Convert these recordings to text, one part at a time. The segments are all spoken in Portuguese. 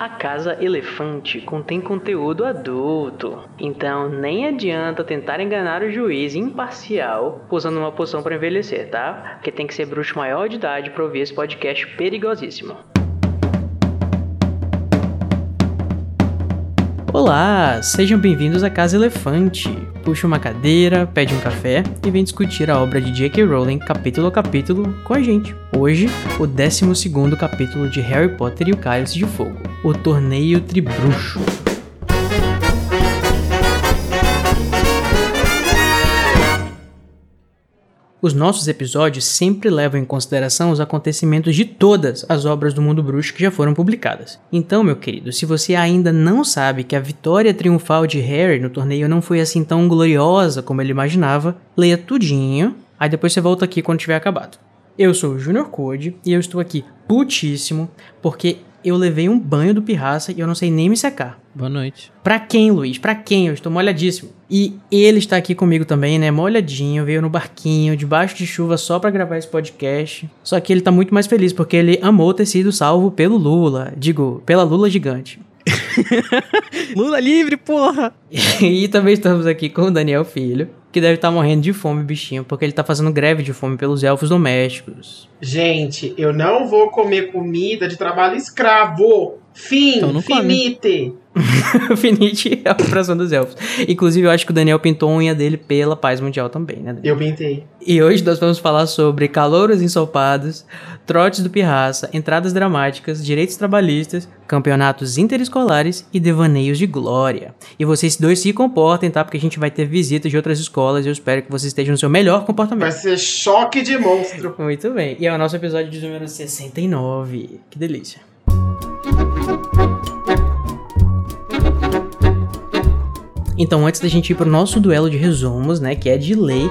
A Casa Elefante contém conteúdo adulto, então nem adianta tentar enganar o juiz imparcial usando uma poção para envelhecer, tá? Porque tem que ser bruxo maior de idade para ouvir esse podcast perigosíssimo. Olá, sejam bem-vindos à Casa Elefante. Puxa uma cadeira, pede um café e vem discutir a obra de J.K. Rowling capítulo a capítulo com a gente. Hoje, o 12 capítulo de Harry Potter e o Cálice de Fogo, o Torneio Tribruxo. Os nossos episódios sempre levam em consideração os acontecimentos de todas as obras do mundo bruxo que já foram publicadas. Então, meu querido, se você ainda não sabe que a vitória triunfal de Harry no torneio não foi assim tão gloriosa como ele imaginava, leia tudinho, aí depois você volta aqui quando tiver acabado. Eu sou o Junior Code e eu estou aqui putíssimo porque eu levei um banho do pirraça e eu não sei nem me secar. Boa noite. Pra quem, Luiz? Pra quem? Eu estou molhadíssimo. E ele está aqui comigo também, né? Molhadinho, veio no barquinho, debaixo de chuva só para gravar esse podcast. Só que ele tá muito mais feliz porque ele amou ter sido salvo pelo Lula. Digo, pela Lula gigante. Lula livre, porra! e também estamos aqui com o Daniel Filho, que deve estar morrendo de fome, bichinho, porque ele tá fazendo greve de fome pelos elfos domésticos. Gente, eu não vou comer comida de trabalho escravo. Fim, então finite. finite é a operação dos elfos. Inclusive, eu acho que o Daniel pintou a unha dele pela paz mundial também, né? Daniel? Eu pintei. E hoje nós vamos falar sobre calouros ensopados, trotes do pirraça, entradas dramáticas, direitos trabalhistas, campeonatos interescolares e devaneios de glória. E vocês dois se comportem, tá? Porque a gente vai ter visitas de outras escolas e eu espero que vocês estejam no seu melhor comportamento. Vai ser choque de monstro. Muito bem. E é o nosso episódio de número 69. Que delícia. Então, antes da gente ir pro nosso duelo de resumos, né, que é de lei,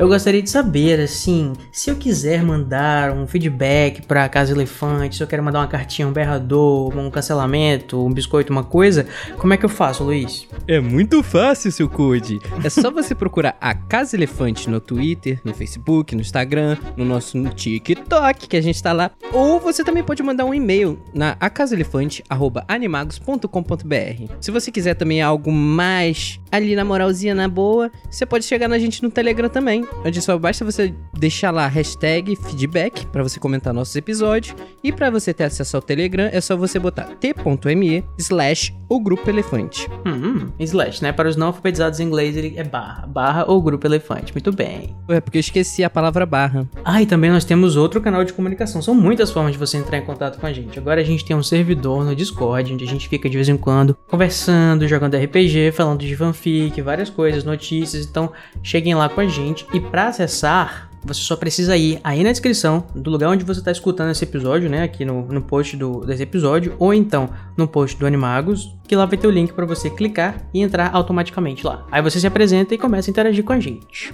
eu gostaria de saber, assim, se eu quiser mandar um feedback pra Casa Elefante, se eu quero mandar uma cartinha, um berrador, um cancelamento, um biscoito, uma coisa, como é que eu faço, Luiz? É muito fácil, seu Code. É só você procurar a Casa Elefante no Twitter, no Facebook, no Instagram, no nosso TikTok, que a gente tá lá. Ou você também pode mandar um e-mail na acasaelefante.animagos.com.br. Se você quiser também algo mais ali na moralzinha, na boa, você pode chegar na gente no Telegram também onde só basta você deixar lá hashtag feedback para você comentar nossos episódios. E para você ter acesso ao Telegram, é só você botar t.me slash o grupo elefante. Hum, slash, né? Para os não alfabetizados em inglês, ele é barra. Barra ou grupo elefante. Muito bem. É porque eu esqueci a palavra barra. Ah, e também nós temos outro canal de comunicação. São muitas formas de você entrar em contato com a gente. Agora a gente tem um servidor no Discord, onde a gente fica de vez em quando conversando, jogando RPG, falando de fanfic, várias coisas, notícias. Então, cheguem lá com a gente e para acessar você só precisa ir aí na descrição do lugar onde você está escutando esse episódio, né? Aqui no, no post do, desse episódio, ou então no post do Animagos, que lá vai ter o link para você clicar e entrar automaticamente lá. Aí você se apresenta e começa a interagir com a gente.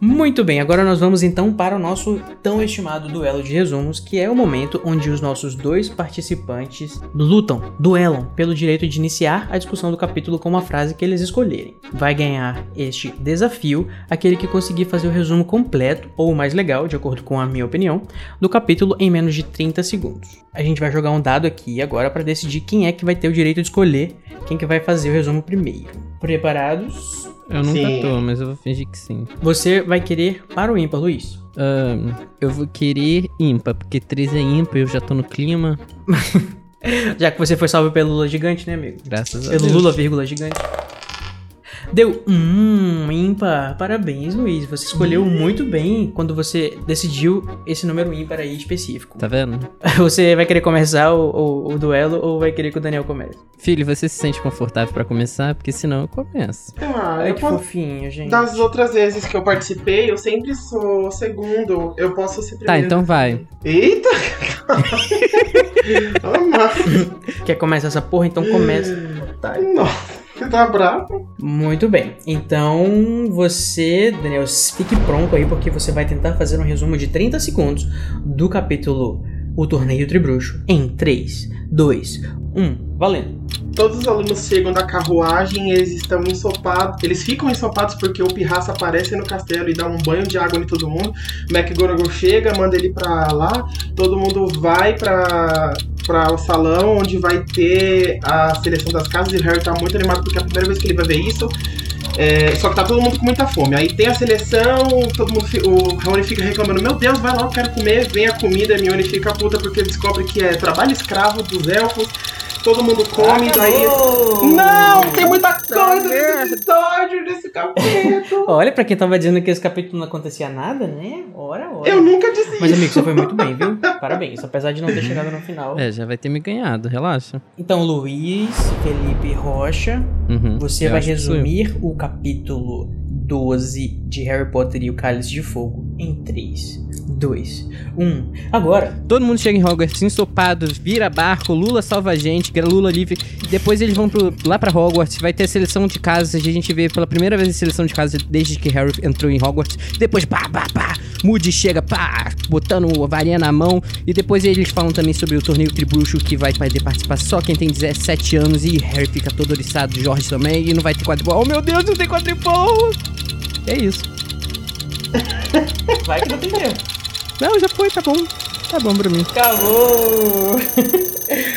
Muito bem, agora nós vamos então para o nosso tão estimado duelo de resumos, que é o momento onde os nossos dois participantes lutam, duelam pelo direito de iniciar a discussão do capítulo com uma frase que eles escolherem. Vai ganhar este desafio aquele que conseguir fazer o resumo completo ou o mais legal, de acordo com a minha opinião, do capítulo em menos de 30 segundos. A gente vai jogar um dado aqui agora para decidir quem é que vai ter o direito de escolher quem que vai fazer o resumo primeiro. Preparados? Eu nunca sim. tô, mas eu vou fingir que sim. Você vai querer para o ímpar, Luiz? Um, eu vou querer ímpar, porque 3 é ímpar, eu já tô no clima. já que você foi salvo pelo Lula gigante, né, amigo? Graças a Deus. Pelo Lula, vírgula, gigante. Deu hum, ímpar. Parabéns, Luiz. Você escolheu muito bem quando você decidiu esse número ímpar aí específico. Tá vendo? Você vai querer começar o, o, o duelo ou vai querer que o Daniel comece? Filho, você se sente confortável para começar? Porque senão eu começo. Ah, Ai, eu que posso... fofinho, gente. Das outras vezes que eu participei, eu sempre sou segundo. Eu posso ser primeiro. Tá, então vai. Eita! Quer começar essa porra? Então começa. Tá, nossa. Você tá bravo? Muito bem. Então você, Daniel, fique pronto aí porque você vai tentar fazer um resumo de 30 segundos do capítulo O Torneio Tribruxo em 3, 2, 1. Valendo. Todos os alunos chegam da carruagem, eles estão ensopados, eles ficam ensopados porque o Pirraça aparece no castelo e dá um banho de água em todo mundo. McGonagall chega, manda ele pra lá, todo mundo vai pra pra o salão onde vai ter a seleção das casas e o Harry tá muito animado porque é a primeira vez que ele vai ver isso. É, só que tá todo mundo com muita fome. Aí tem a seleção, todo mundo, o Rony fica reclamando: Meu Deus, vai lá, eu quero comer. Vem a comida, a Hermione fica puta porque descobre que é trabalho escravo dos elfos. Todo mundo come, daí. Não, tem muita coisa nesse episódio, nesse capítulo. Olha, pra quem tava dizendo que esse capítulo não acontecia nada, né? Ora, ora. Eu nunca disse Mas, isso. amigo, você foi muito bem, viu? Parabéns, apesar de não ter chegado no final. É, já vai ter me ganhado, relaxa. Então, Luiz, Felipe Rocha, Uhum, você vai resumir o capítulo 12 de Harry Potter e o Cálice de Fogo em 3, 2, 1. Agora, Todo mundo chega em Hogwarts ensopado, vira barco, Lula salva a gente, Lula livre. Depois eles vão pro- lá pra Hogwarts, vai ter seleção de casas. A gente vê pela primeira vez a seleção de casas desde que Harry entrou em Hogwarts. Depois, pá, pá, pá, Moody chega, pá, botando a varinha na mão. E depois eles falam também sobre o torneio Tribruxo, que vai poder participar só quem tem 17 anos. E Harry fica todo oriçado, Jorge também, e não vai ter quadribol. Oh meu Deus, não tem quadribol! É isso. vai que não tem tempo. Não, já foi, tá bom. Tá bom pra mim. Acabou!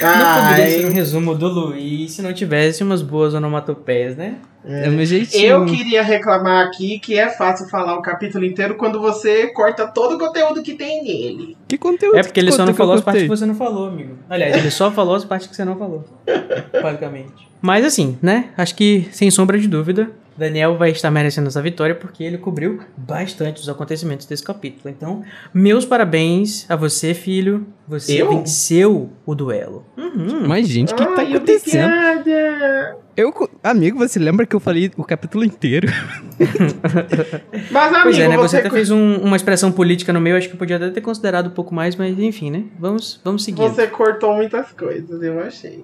Não poderia ser um resumo do Luiz se não tivesse umas boas onomatopeias, né? É o meu jeitinho. eu queria reclamar aqui que é fácil falar o capítulo inteiro quando você corta todo o conteúdo que tem nele. Que conteúdo É porque ele só não falou as partes que você não falou, amigo. Aliás, ele só falou as partes que você não falou. basicamente. Mas assim, né? Acho que, sem sombra de dúvida, Daniel vai estar merecendo essa vitória porque ele cobriu bastante os acontecimentos desse capítulo. Então, meus parabéns a você, filho. Você Eu? venceu o duelo. Uhum. Mas, gente, o que tá Ai, acontecendo? obrigada. Eu, amigo, você lembra que eu falei o capítulo inteiro? Mas, amigo, Pois é, né? Você você, até fez um- uma expressão política no meio, acho que eu podia até ter considerado um pouco mais, mas enfim, né? Vamos, vamos seguir. você cortou muitas coisas, eu achei.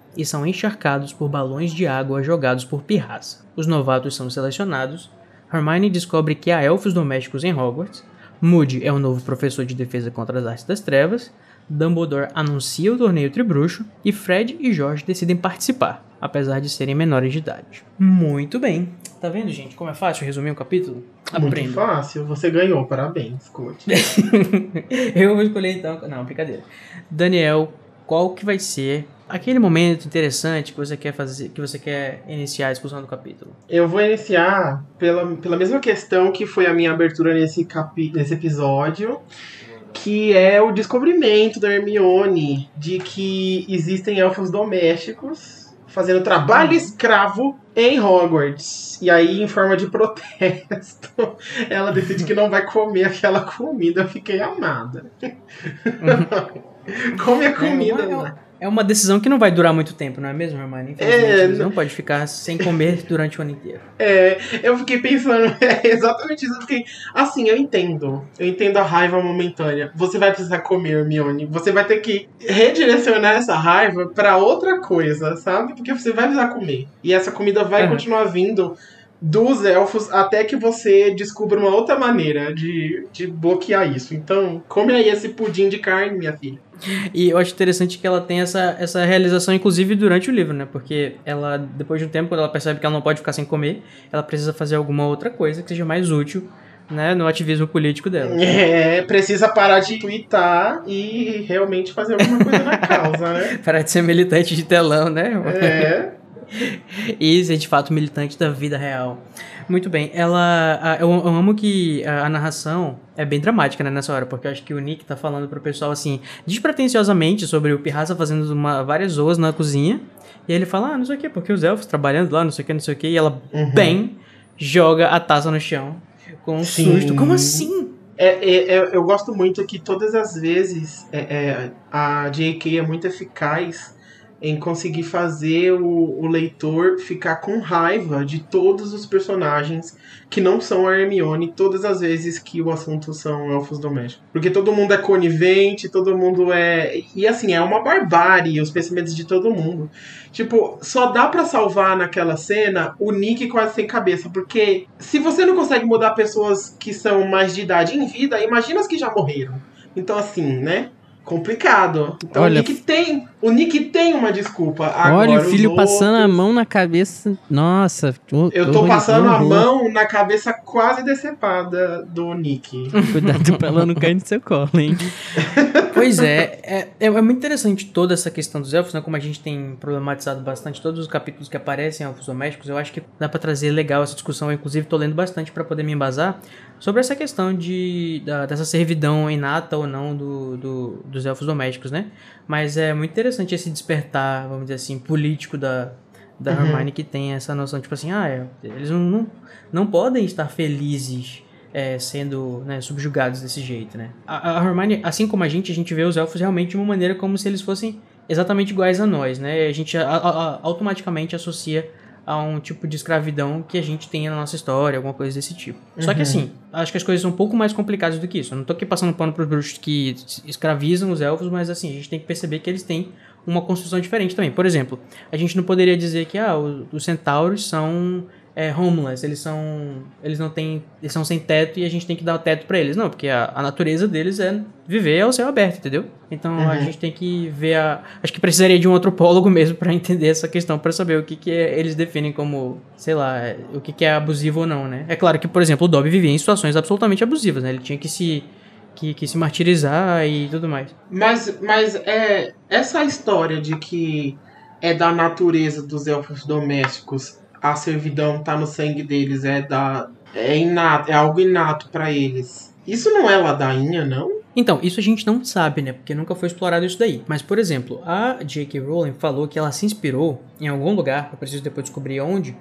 e são encharcados por balões de água jogados por pirraça. Os novatos são selecionados. Hermione descobre que há elfos domésticos em Hogwarts. Moody é o novo professor de defesa contra as artes das trevas. Dumbledore anuncia o torneio Tribruxo e Fred e George decidem participar, apesar de serem menores de idade. Muito bem. Tá vendo, gente, como é fácil resumir um capítulo? Muito Aprenda. fácil, você ganhou, parabéns, coach. eu vou escolher então. Não, brincadeira. Daniel, qual que vai ser aquele momento interessante que você quer fazer, que você quer iniciar a discussão do capítulo? Eu vou iniciar pela, pela mesma questão que foi a minha abertura nesse, capi, nesse episódio, que é o descobrimento da Hermione de que existem elfos domésticos fazendo trabalho escravo em Hogwarts. E aí, em forma de protesto, ela decide que não vai comer aquela comida. Eu fiquei amada. Come a comida, É uma- mano. É uma decisão que não vai durar muito tempo, não é mesmo, Hermione? Infelizmente, É, você não pode ficar sem comer durante o ano inteiro. É, eu fiquei pensando, é exatamente isso. Eu fiquei, assim, eu entendo. Eu entendo a raiva momentânea. Você vai precisar comer, Hermione. Você vai ter que redirecionar essa raiva pra outra coisa, sabe? Porque você vai precisar comer. E essa comida vai Aham. continuar vindo dos elfos até que você descubra uma outra maneira de, de bloquear isso. Então, come aí esse pudim de carne, minha filha. E eu acho interessante que ela tem essa, essa realização, inclusive, durante o livro, né? Porque ela, depois de um tempo, quando ela percebe que ela não pode ficar sem comer, ela precisa fazer alguma outra coisa que seja mais útil, né? No ativismo político dela. É, precisa parar de twittar e realmente fazer alguma coisa na causa, né? Parar de ser militante de telão, né? É. e ser de fato militante da vida real. Muito bem, ela. Eu, eu amo que a, a narração é bem dramática, né, nessa hora, porque eu acho que o Nick tá falando pro pessoal assim, despretensiosamente sobre o Pirraça fazendo uma, várias zoas na cozinha. E aí ele fala, ah, não sei o que, porque os elfos trabalhando lá, não sei o que, não sei o que, e ela Uhum. bem joga a taça no chão. Com um Sim. susto. Como assim? É, é, é, eu gosto muito que todas as vezes é, é, a J.K. é muito eficaz em conseguir fazer o, o leitor ficar com raiva de todos os personagens que não são a Hermione todas as vezes que o assunto são elfos domésticos. Porque todo mundo é conivente, todo mundo é. E assim, é uma barbárie os pensamentos de todo mundo. Tipo, só dá para salvar naquela cena o Nick quase sem cabeça. Porque se você não consegue mudar pessoas que são mais de idade em vida, imagina as que já morreram. Então, assim, né? Complicado. Então Olha, o Nick tem, o Nick tem uma desculpa. Agora, Olha o filho passando a mão na cabeça. Nossa. Eu tô passando a mão na cabeça quase decepada do Nick. Cuidado pra ela não cair no seu colo, hein? Pois é, é, é muito interessante toda essa questão dos elfos, né? Como a gente tem problematizado bastante todos os capítulos que aparecem elfos domésticos, eu acho que dá pra trazer legal essa discussão. Eu, inclusive, tô lendo bastante pra poder me embasar sobre essa questão de, da- dessa servidão inata ou não do, do- dos elfos domésticos, né? Mas é muito interessante esse despertar, vamos dizer assim, político da, da Uhum. Hermione que tem essa noção, tipo assim, ah, é, eles não, não, não podem estar felizes é, sendo né, subjugados desse jeito, né? A, a Hermione, assim como a gente, a gente vê os elfos realmente de uma maneira como se eles fossem exatamente iguais a nós, né? A gente a- a- automaticamente associa a um tipo de escravidão que a gente tem na nossa história, alguma coisa desse tipo. Só que Uhum. assim, acho que as coisas são um pouco mais complicadas do que isso. Eu não tô aqui passando pano pros bruxos que escravizam os elfos, mas assim, a gente tem que perceber que eles têm uma construção diferente também. Por exemplo, a gente não poderia dizer que ah, os centauros são é, homeless, eles são eles não têm, eles são sem teto e a gente tem que dar o teto pra eles. Não, porque a, a natureza deles é viver ao céu aberto, entendeu? Então a Uhum. gente tem que ver a acho que precisaria de um antropólogo mesmo pra entender essa questão, pra saber o que que é- eles definem como, sei lá, o que que é abusivo ou não, né? É claro que, por exemplo, o Dobby vivia em situações absolutamente abusivas, né? Ele tinha que se que, que se martirizar e tudo mais. Mas, mas é essa história de que é da natureza dos elfos domésticos, a servidão tá no sangue deles, é da é inato, é algo inato pra eles. Isso não é ladainha, não? Então, isso a gente não sabe, né? Porque nunca foi explorado isso daí. Mas, por exemplo, a J.K. Rowling falou que ela se inspirou em algum lugar, eu preciso depois descobrir onde,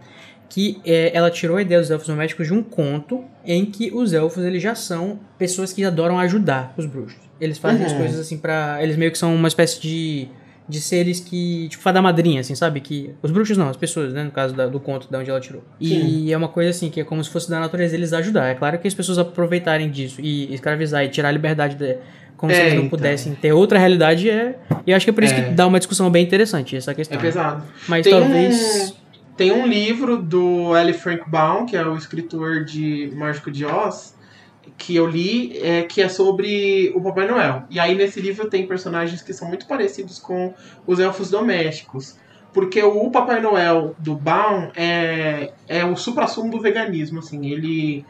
que é, ela tirou a ideia dos elfos domésticos de um conto em que os elfos eles já são pessoas que adoram ajudar os bruxos. Eles fazem as Uhum. coisas assim pra. Eles meio que são uma espécie de. De seres que. Tipo, fada madrinha, assim, sabe? Que. Os bruxos não, as pessoas, né? No caso da- do conto de onde ela tirou. E é uma coisa assim, que é como se fosse da natureza eles ajudar. É claro que as pessoas aproveitarem disso e escravizar e tirar a liberdade de, como se É, eles não então. pudessem ter outra realidade é. E eu acho que é por isso É. que dá uma discussão bem interessante essa É questão. pesado. Mas Tem talvez. um, tem um livro do L. Frank Baum, que é o escritor de Mágico de Oz, que eu li, é, que é sobre o Papai Noel. E aí nesse livro tem personagens que são muito parecidos com os elfos domésticos. Porque o Papai Noel do Baum é, é o supra-sumo do veganismo, assim, ele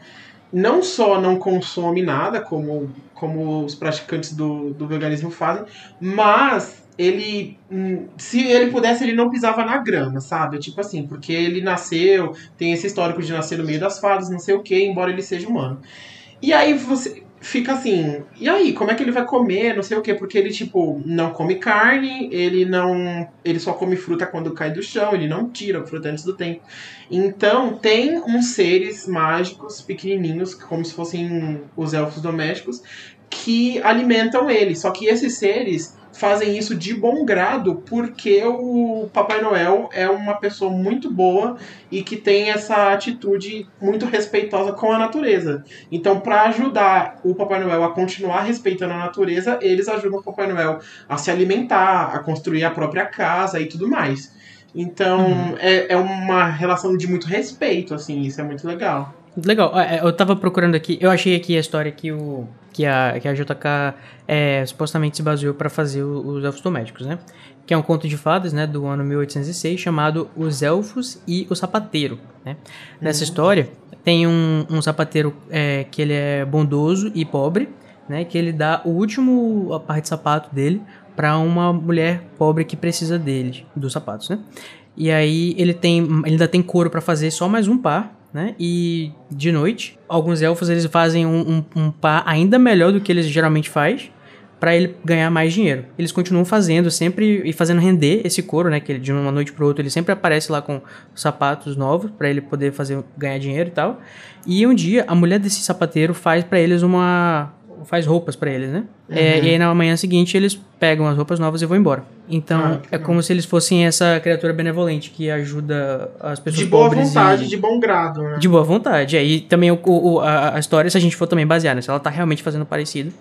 não só não consome nada, como, como os praticantes do, do veganismo fazem, mas ele, hum, se ele pudesse, ele não pisava na grama, sabe? Tipo assim, porque ele nasceu, tem esse histórico de nascer no meio das fadas, não sei o que, embora ele seja humano. E aí você fica assim, e aí, como é que ele vai comer, não sei o que, porque ele, tipo, não come carne, ele não. Ele só come fruta quando cai do chão, ele não tira fruta antes do tempo. Então, tem uns seres mágicos pequenininhos, como se fossem os elfos domésticos, que alimentam ele. Só que esses seres fazem isso de bom grado porque o Papai Noel é uma pessoa muito boa e que tem essa atitude muito respeitosa com a natureza. Então, para ajudar o Papai Noel a continuar respeitando a natureza, eles ajudam o Papai Noel a se alimentar, a construir a própria casa e tudo mais. Então, é, é uma relação de muito respeito, assim, isso é muito legal. Legal, é, eu tava procurando aqui, eu achei aqui a história que o que a, que a JK é, supostamente se baseou para fazer os Elfos Domésticos, né? Que é um conto de fadas, né, do ano 1806, chamado Os Elfos e o Sapateiro, né? Nessa história, tem um, um sapateiro é, que ele é bondoso e pobre, né? Que ele dá o último a parte de sapato dele para uma mulher pobre que precisa dele, dos sapatos, né? E aí ele tem, ele ainda tem couro para fazer só mais um par, né? E de noite, alguns elfos eles fazem um, um, um par ainda melhor do que eles geralmente faz para ele ganhar mais dinheiro. Eles continuam fazendo sempre e fazendo render esse couro, né? Que ele, de uma noite para outra ele sempre aparece lá com sapatos novos para ele poder fazer ganhar dinheiro e tal. E um dia a mulher desse sapateiro faz para eles uma faz roupas pra eles, né? É, e aí na manhã seguinte eles pegam as roupas novas e vão embora. Então Ah, é como se eles fossem essa criatura benevolente que ajuda as pessoas De boa pobres vontade, e... de bom grado, né? De boa vontade. É, e também o, o- a, a história, se a gente for também basear, né? Se ela tá realmente fazendo parecido,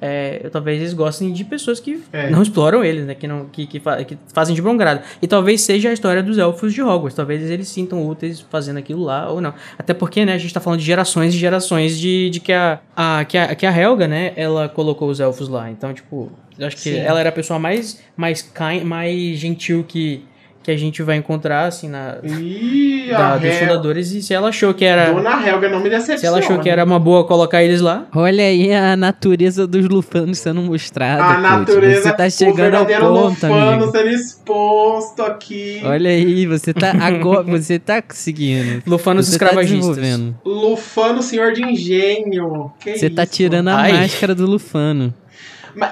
é, talvez eles gostem de pessoas que É. não exploram eles, né? Que, não, que, que, fa- que fazem de bom grado. E talvez seja a história dos elfos de Hogwarts. Talvez eles sintam úteis fazendo aquilo lá ou não. Até porque, né? A gente tá falando de gerações e gerações de, de que, a, a, que, a, que a Helga, né? Ela colocou os elfos lá. Então, tipo, eu acho que Sim. ela era a pessoa mais, mais, kind, mais gentil que, que a gente vai encontrar, assim, na, Ih, da- dos Hel- fundadores. E se ela achou que era... Dona Helga não me decepciona. Se ela achou que era uma boa colocar eles lá, Olha aí a natureza dos lufanos sendo mostrada. A natureza, Você tá o chegando ao ponto, Lufano amigo. sendo exposto aqui. Olha aí, você tá agora, você tá conseguindo. lufanos Você tá escravagistas. desenvolvendo. Lufano, senhor de engenho. Que Você tá isso? tirando a Ai. máscara do Lufano.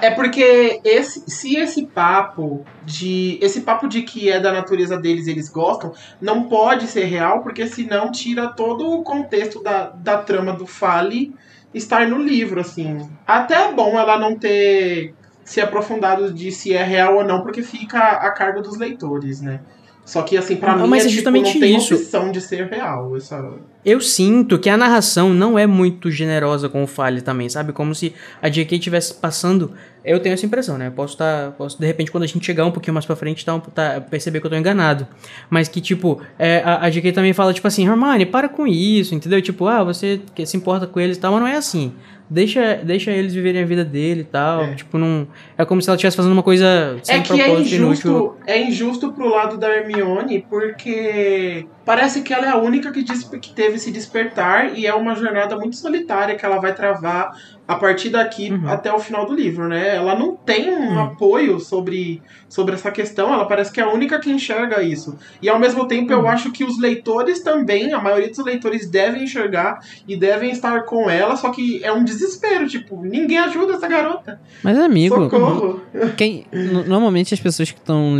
É porque esse, se esse papo de. Esse papo de que é da natureza deles eles gostam, não pode ser real, porque senão tira todo o contexto da, da trama do Fale estar no livro, assim. Até é bom ela não ter se aprofundado de se é real ou não, porque fica a cargo dos leitores, né? Só que assim, pra Não, mim mas é, é tipo, justamente não tem isso. opção de ser real. Essa... Eu sinto que a narração não é muito generosa com o Fale também, sabe? Como se a J.K. estivesse passando. Eu tenho essa impressão, né? Eu Posso estar. posso, de repente, quando a gente chegar um pouquinho mais pra frente, tá, tá- perceber que eu tô enganado. Mas que, tipo, é, a, a J.K. também fala, tipo assim, Hermione, para com isso, entendeu? Tipo, ah, você que se importa com eles e tal, mas não é assim. Deixa, deixa eles viverem a vida dele e tal. É. Tipo, não. É como se ela estivesse fazendo uma coisa sem É que é propósito inútil. injusto, é injusto pro lado da Hermione, porque parece que ela é a única que, que teve esse despertar e é uma jornada muito solitária que ela vai travar a partir daqui Uhum. até o final do livro, né? Ela não tem um Uhum. apoio sobre, sobre essa questão, ela parece que é a única que enxerga isso. E ao mesmo tempo Uhum. eu acho que os leitores também, a maioria dos leitores devem enxergar e devem estar com ela, só que é um desespero, tipo, ninguém ajuda essa garota. Mas, amigo, Socorro. quem, no- normalmente as pessoas que estão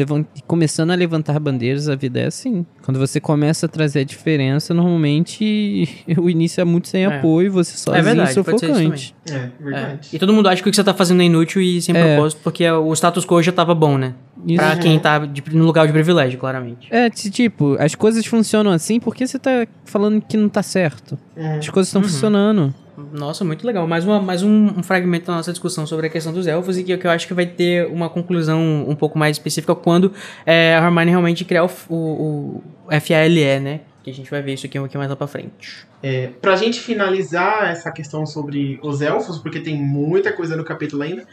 começando a levantar bandeiras, a vida é assim. Quando você começa a trazer a diferença, normalmente o início é muito sem É. apoio, você sozinho, verdade, pode ser isso sufocante. É, É. verdade. E todo mundo acha que o que você tá fazendo é inútil e sem É. propósito, porque o status quo já tava bom, né? Isso. Pra quem tá de- no lugar de privilégio, claramente. É, ti- tipo, as coisas funcionam assim porque você tá falando que não tá certo. Uhum. As coisas estão Uhum. funcionando. Nossa, muito legal. Mais, uma, mais um, um fragmento da nossa discussão sobre a questão dos elfos e que, que eu acho que vai ter uma conclusão um pouco mais específica quando é, a Hermione realmente criar o, o, o FALE, né? Que a gente vai ver isso aqui um pouquinho mais lá pra frente. É, pra gente finalizar essa questão sobre os elfos, porque tem muita coisa no capítulo ainda,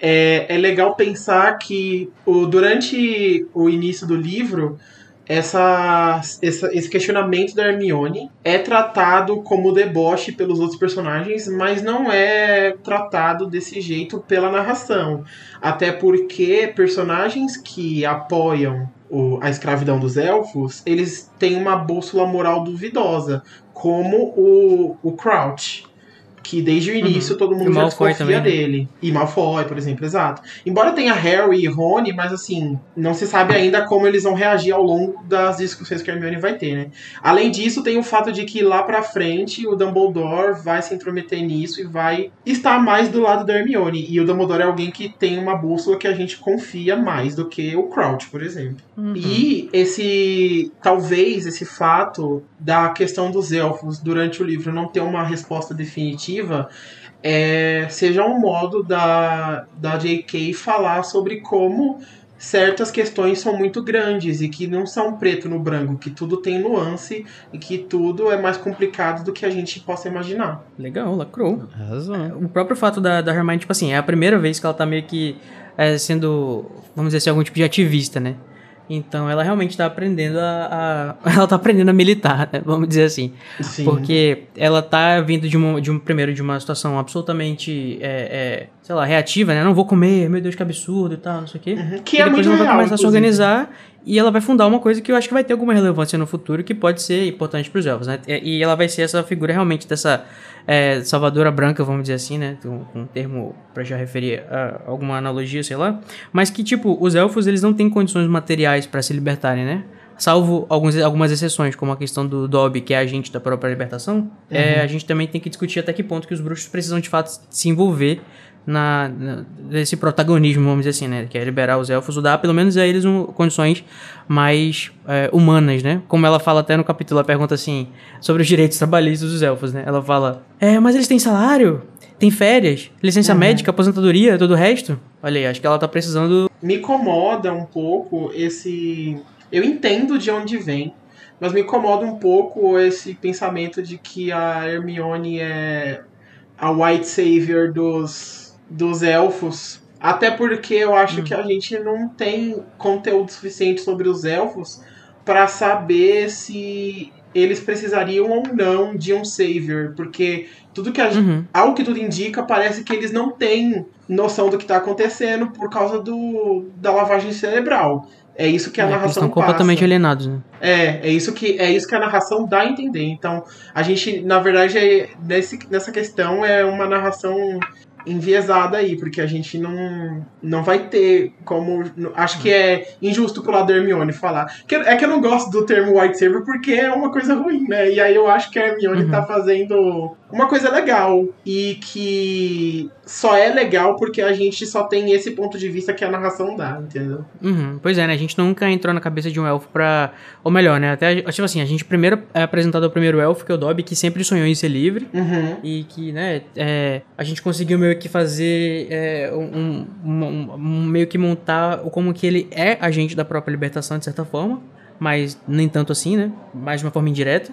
é, é legal pensar que o, durante o início do livro, essa, essa- esse questionamento da Hermione é tratado como deboche pelos outros personagens, mas não é tratado desse jeito pela narração. Até porque personagens que apoiam o- a escravidão dos elfos, eles têm uma bússola moral duvidosa, como o, o Crouch. Que desde o início todo E mundo já Malfoy desconfia também, né? dele. E Malfoy, por exemplo, exato. Embora tenha Harry e Rony, mas assim, não se sabe ainda como eles vão reagir ao longo das discussões que a Hermione vai ter, né? Além disso, tem o fato de que lá pra frente o Dumbledore vai se intrometer nisso e vai estar mais do lado da Hermione. E o Dumbledore é alguém que tem uma bússola que a gente confia mais do que o Crouch, por exemplo. E esse. Talvez esse fato da questão dos elfos durante o livro não ter uma resposta definitiva é, seja um modo da, da J.K. falar sobre como certas questões são muito grandes e que não são preto no branco, que tudo tem nuance e que tudo é mais complicado do que a gente possa imaginar. Legal, lacrou. Arrasou. O próprio fato da, da Hermione, tipo assim, é a primeira vez que ela tá meio que é, sendo, vamos dizer assim, algum tipo de ativista, né? Então ela realmente tá aprendendo a, a- Ela tá aprendendo a militar, né? Vamos dizer assim. Sim. Porque ela tá vindo de, uma, de um primeiro de uma situação absolutamente, é, é, sei lá, reativa, né? Não vou comer, meu Deus, que absurdo e tal, não sei o quê. Uhum. Que e é depois ela vai real, começar a se organizar e ela vai fundar uma coisa que eu acho que vai ter alguma relevância no futuro, que pode ser importante pros elfos, né? E ela vai ser essa figura realmente dessa é, salvadora branca, vamos dizer assim, né? Um, um termo pra já referir a alguma analogia, sei lá. Mas que, tipo, os elfos, eles não têm condições materiais pra se libertarem, né? salvo alguns, algumas exceções, como a questão do Dobby, que é agente da própria libertação, é, Uhum. a gente também tem que discutir até que ponto que os bruxos precisam de fato se envolver na, na- nesse protagonismo, vamos dizer assim, né? Que é liberar os elfos, ou dar pelo menos a eles um- condições mais é, humanas, né? Como ela fala até no capítulo, ela pergunta assim, sobre os direitos trabalhistas dos elfos, né? Ela fala, é, mas eles têm salário, têm férias, licença médica, aposentadoria, todo o resto. Olha aí, acho que ela tá precisando Me incomoda um pouco esse. Eu entendo de onde vem, mas me incomoda um pouco esse pensamento de que a Hermione é a white savior dos, dos elfos. Até porque eu acho que a gente não tem conteúdo suficiente sobre os elfos para saber se eles precisariam ou não de um savior, porque tudo que a gente Uhum. ao que tudo indica, parece que eles não têm noção do que está acontecendo por causa do, da lavagem cerebral. É isso que a É, eles narração estão completamente passa. alienados, né? É, é isso que é isso que a narração dá a entender. Então, a gente, na verdade, é, nesse, nessa questão é uma narração enviesada aí, porque a gente não, não vai ter como. Acho que é injusto pro lado da Hermione falar. Que, é que eu não gosto do termo White Saber porque é uma coisa ruim, né? E aí eu acho que a Hermione Uhum. tá fazendo uma coisa legal. E que só é legal porque a gente só tem esse ponto de vista que a narração dá, entendeu? Uhum, Pois é, né? A gente nunca entrou na cabeça de um elfo pra. Ou melhor, né? Até, tipo assim, a gente primeiro é apresentado ao primeiro elfo, que é o Dobby, que sempre sonhou em ser livre. Uhum. E que, né, é, a gente conseguiu meio que fazer é, um, um- um- um- meio que montar como que ele é agente da própria libertação, de certa forma, mas nem tanto assim, né? Mais de uma forma indireta.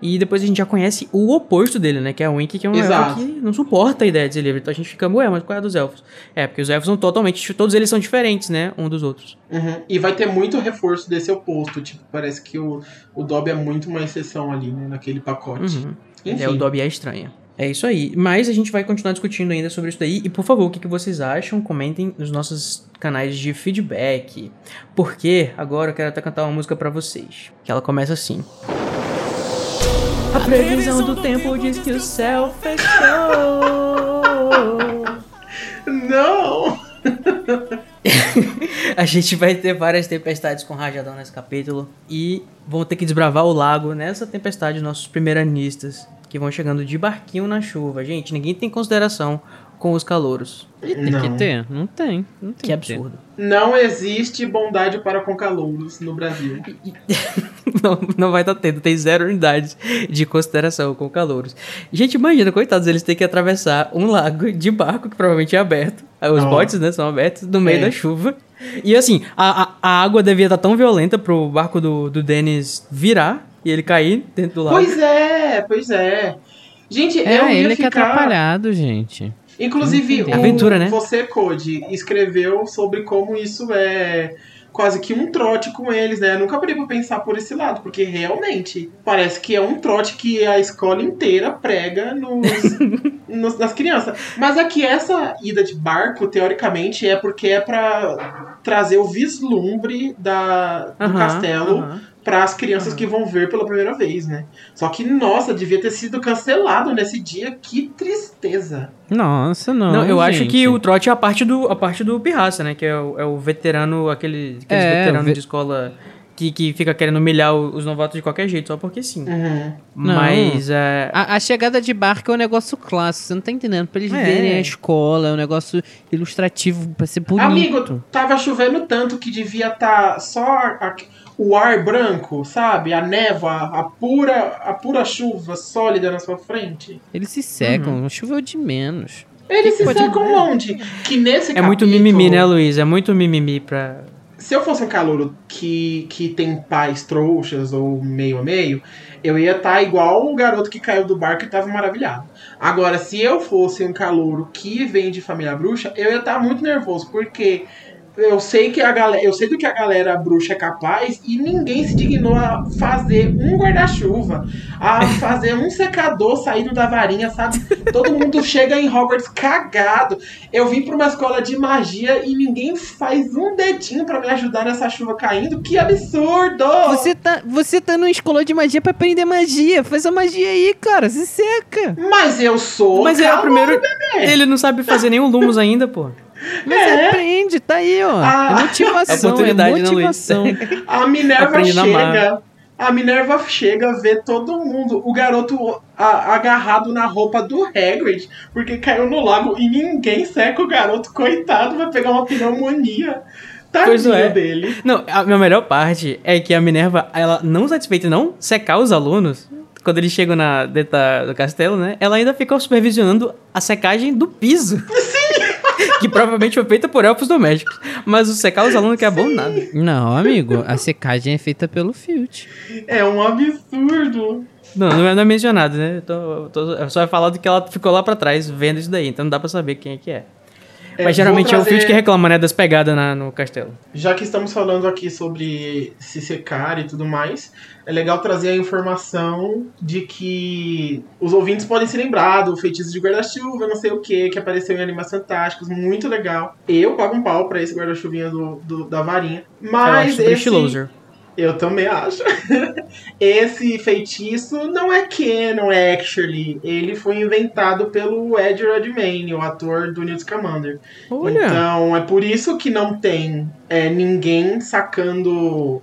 E depois a gente já conhece o oposto dele, né? Que é o Wink, que é um elfo que não suporta a ideia de ser livre. Então a gente fica, ué, mas qual é a dos elfos? É, porque os elfos são totalmente. Todos eles são diferentes, né? Um dos outros. Uhum. E vai ter muito reforço desse oposto. Tipo, parece que o, o Dobby é muito uma exceção ali, né? Naquele pacote. Uhum. Enfim. É, o Dobby é estranha. É isso aí. Mas a gente vai continuar discutindo ainda sobre isso daí. E por favor, o que, que vocês acham? Comentem nos nossos canais de feedback. Porque agora eu quero até cantar uma música pra vocês. Que ela começa assim. A previsão do tempo diz que o céu fechou. Não! A gente vai ter várias tempestades com rajadão nesse capítulo. E vão ter que desbravar o lago nessa tempestade, nossos primeiranistas. Que vão chegando de barquinho na chuva. Gente, ninguém tem consideração com os calouros. E tem Não. que ter. Não tem. Não tem Que ter. absurdo. Não existe bondade para com calouros no Brasil. não, não vai estar tendo, tem zero unidades de consideração com calouros. Gente, imagina, coitados, eles têm que atravessar um lago de barco que provavelmente é aberto. Os botes, né, são abertos no meio É. da chuva. E assim, a, a, a água devia estar tão violenta pro barco do, do Dennis virar e ele cair dentro do lago. Pois é, pois é. Gente, eu É, ia ele que é ficar... atrapalhado, gente. Inclusive, o, Aventura, né? você, Code, escreveu sobre como isso é quase que um trote com eles, né? Eu nunca parei pra pensar por esse lado, porque realmente parece que é um trote que a escola inteira prega nos, nos- nas crianças. Mas aqui essa ida de barco, teoricamente, é porque é pra trazer o vislumbre da, do castelo. Para as crianças que vão ver pela primeira vez, né? Só que, nossa, devia ter sido cancelado nesse dia. Que tristeza. Nossa, não. Não, eu acho gente. que o trote é a parte do, a parte do Pirraça, né? Que é o, é o veterano, aquele, aqueles É, veteranos o ve- de escola que, que fica querendo humilhar os novatos de qualquer jeito, só porque sim. Uhum. Não. Mas é. A, a chegada de barco é um negócio clássico, você não tá entendendo. Pra eles É. verem a escola, é um negócio ilustrativo, pra ser bonito. Amigo, tava chovendo tanto que devia estar só a- o ar branco, sabe? A névoa, a pura, a pura chuva sólida na sua frente. Eles se secam, choveu de menos. Eles se pode- secam onde? Que nesse É muito capítulo- mimimi, né, Luiz? É muito mimimi pra. Se eu fosse um calouro que, que tem pais trouxas ou meio a meio, eu ia estar igual o garoto que caiu do barco e tava maravilhado. Agora, se eu fosse um calouro que vem de família bruxa, eu ia estar muito nervoso, porque eu sei que a galera, eu sei do que a galera bruxa é capaz e ninguém se dignou a fazer um guarda-chuva, a fazer um secador saindo da varinha, sabe? Todo mundo chega em Hogwarts cagado. Eu vim pra uma escola de magia e ninguém faz um dedinho pra me ajudar nessa chuva caindo. Que absurdo! Você tá, você tá numa escola de magia pra aprender magia. Faz a magia aí, cara. Se seca. Mas eu sou Mas é o primeiro. Ele não sabe fazer nenhum Lumos ainda, pô. Mas É. aprende, tá aí, ó. Ah. é motivação, Oportunidade, é né, Luiz? motivação. A Minerva Aprende chega. A Minerva chega, vê todo mundo, o garoto a- agarrado na roupa do Hagrid, porque caiu no lago e ninguém seca o garoto, coitado, vai pegar uma pneumonia. Pois Tadinho é. dele. Não, a minha melhor parte é que a Minerva, ela não satisfeita em não secar os alunos, quando eles chegam na, dentro da- do castelo, né? Ela ainda fica supervisionando a secagem do piso. Sim! que provavelmente foi feita por elfos domésticos. Mas o secar os alunos que é bom nada. Não, amigo, a secagem é feita pelo Filt. É um absurdo. Não, não é, não é mencionado, né? Eu, tô, eu tô- eu só é falado que ela ficou lá pra trás vendo isso daí, então não dá pra saber quem é que é. É, Mas geralmente vou é o trazer- que reclama, né, das pegadas na- no castelo. Já que estamos falando aqui sobre se secar e tudo mais, é legal trazer a informação de que os ouvintes podem se lembrar do feitiço de guarda-chuva, não sei o que, que apareceu em Animais Fantásticos, muito legal. Eu pago um pau pra esse guarda-chuvinha do, do- da varinha. eu Mas acho super esse. Eu também acho. esse feitiço não é canon, actually. Ele foi inventado pelo Ed Redmayne, o ator do Newt Scamander. Olha, Então é por isso que não tem é, ninguém sacando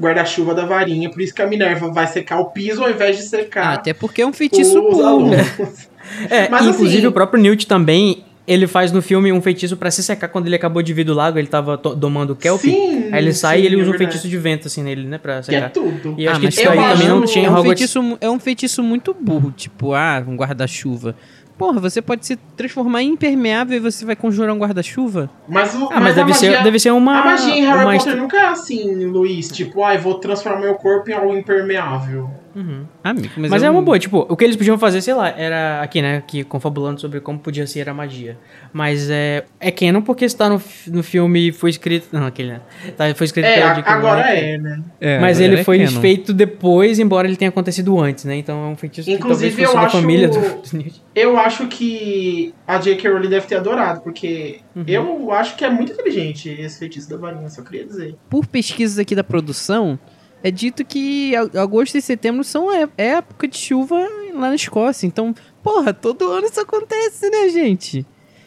guarda-chuva da varinha. Por isso que a Minerva vai secar o piso ao invés de secar até porque é um feitiço burro. alunos. é, mas inclusive assim- o próprio Newt também, ele faz no filme um feitiço pra se secar quando ele acabou de vir do lago, ele tava domando o Kelp. Sim, Aí ele sai sim, e ele é usa um verdade. feitiço de vento, assim, nele, né, pra Que é secar. tudo. E eu acho Ah, que mas isso aí eu também não tinha é um, Hogwarts. feitiço, é um feitiço muito burro, tipo, ah, um guarda-chuva. Porra, você pode se transformar em impermeável e você vai conjurar um guarda-chuva? Mas, o, Ah, mas, a deve, magia, ser, deve ser uma... A magia em Harry Potter est- nunca é assim, Luiz. Tipo, ai, vou transformar meu corpo em algo impermeável. Uhum. Amigo, mas, Mas eu é uma não- boa, tipo, o que eles podiam fazer, sei lá, era aqui, né, aqui confabulando sobre como podia ser a magia. Mas é, é canon porque está no, no filme foi escrito, não, aquele, né, tá, foi escrito É, pela agora é, né? É, Mas ele é foi canon. feito depois, embora ele tenha acontecido antes, né? Então é um feitiço Inclusive, que talvez fosse eu da acho- família do, do. Eu acho que a J.K. Rowling deve ter adorado, porque Uhum. eu acho que é muito inteligente esse feitiço da varinha, só queria dizer. Por pesquisas aqui da produção, é dito que a- agosto e setembro são é, é época de chuva lá na Escócia. Então, porra, todo ano isso acontece, né, gente?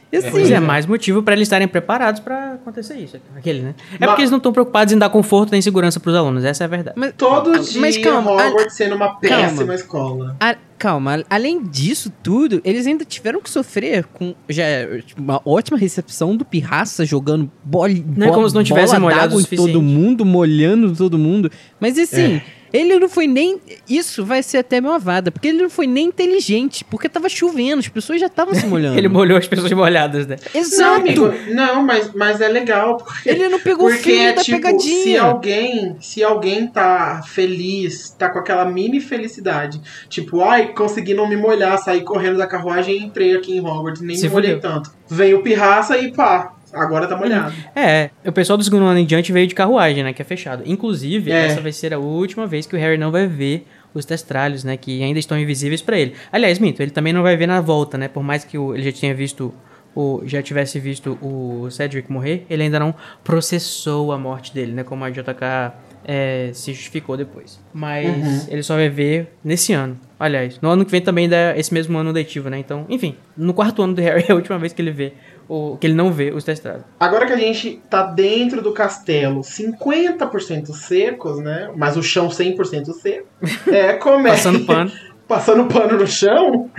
E assim, Pois é, mais motivo pra eles estarem preparados pra acontecer isso. Aquele, né? É Mas- porque eles não estão preocupados em dar conforto nem segurança pros alunos, essa é a verdade. mas, Todo Mas dia calma, Hogwarts sendo uma péssima calma. escola. a- calma, além disso tudo, eles ainda tiveram que sofrer com já tipo, uma ótima recepção do Pirraça jogando bola, Não é como se não tivessem bola molhado em todo mundo, molhando todo mundo. Mas assim, ele não foi nem. Isso vai ser até meu avada, porque ele não foi nem inteligente, porque tava chovendo, as pessoas já estavam se molhando. Ele molhou as pessoas molhadas, né? Não, Exato! amigo, não, mas, mas é legal, porque, Ele não pegou o porque fio é da tipo, se pegadinha. alguém, se alguém tá feliz, tá com aquela mini felicidade, tipo, ai, consegui não me molhar, saí correndo da carruagem e entrei aqui em Hogwarts, nem Se me molhei tanto. Vem o pirraça e pá, agora tá molhado. É, o pessoal do segundo ano em diante veio de carruagem, né? Que é fechado. Inclusive, É. essa vai ser a última vez que o Harry não vai ver os testralhos, né? Que ainda estão invisíveis pra ele. Aliás, minto, ele também não vai ver na volta, né? Por mais que o- ele já tenha visto. O, já tivesse visto o Cedric morrer, ele ainda não processou a morte dele, né? Como a JK é, se justificou depois. Mas Uhum. ele só vai ver nesse ano. Aliás, no ano que vem também é esse mesmo ano letivo, né? Então, enfim, no quarto ano do Harry é a última vez que ele vê, o, que ele não vê os testrados. Agora que a gente tá dentro do castelo 50% secos, né? Mas o chão 100% seco. É, começa. Passando pano. passando pano no chão,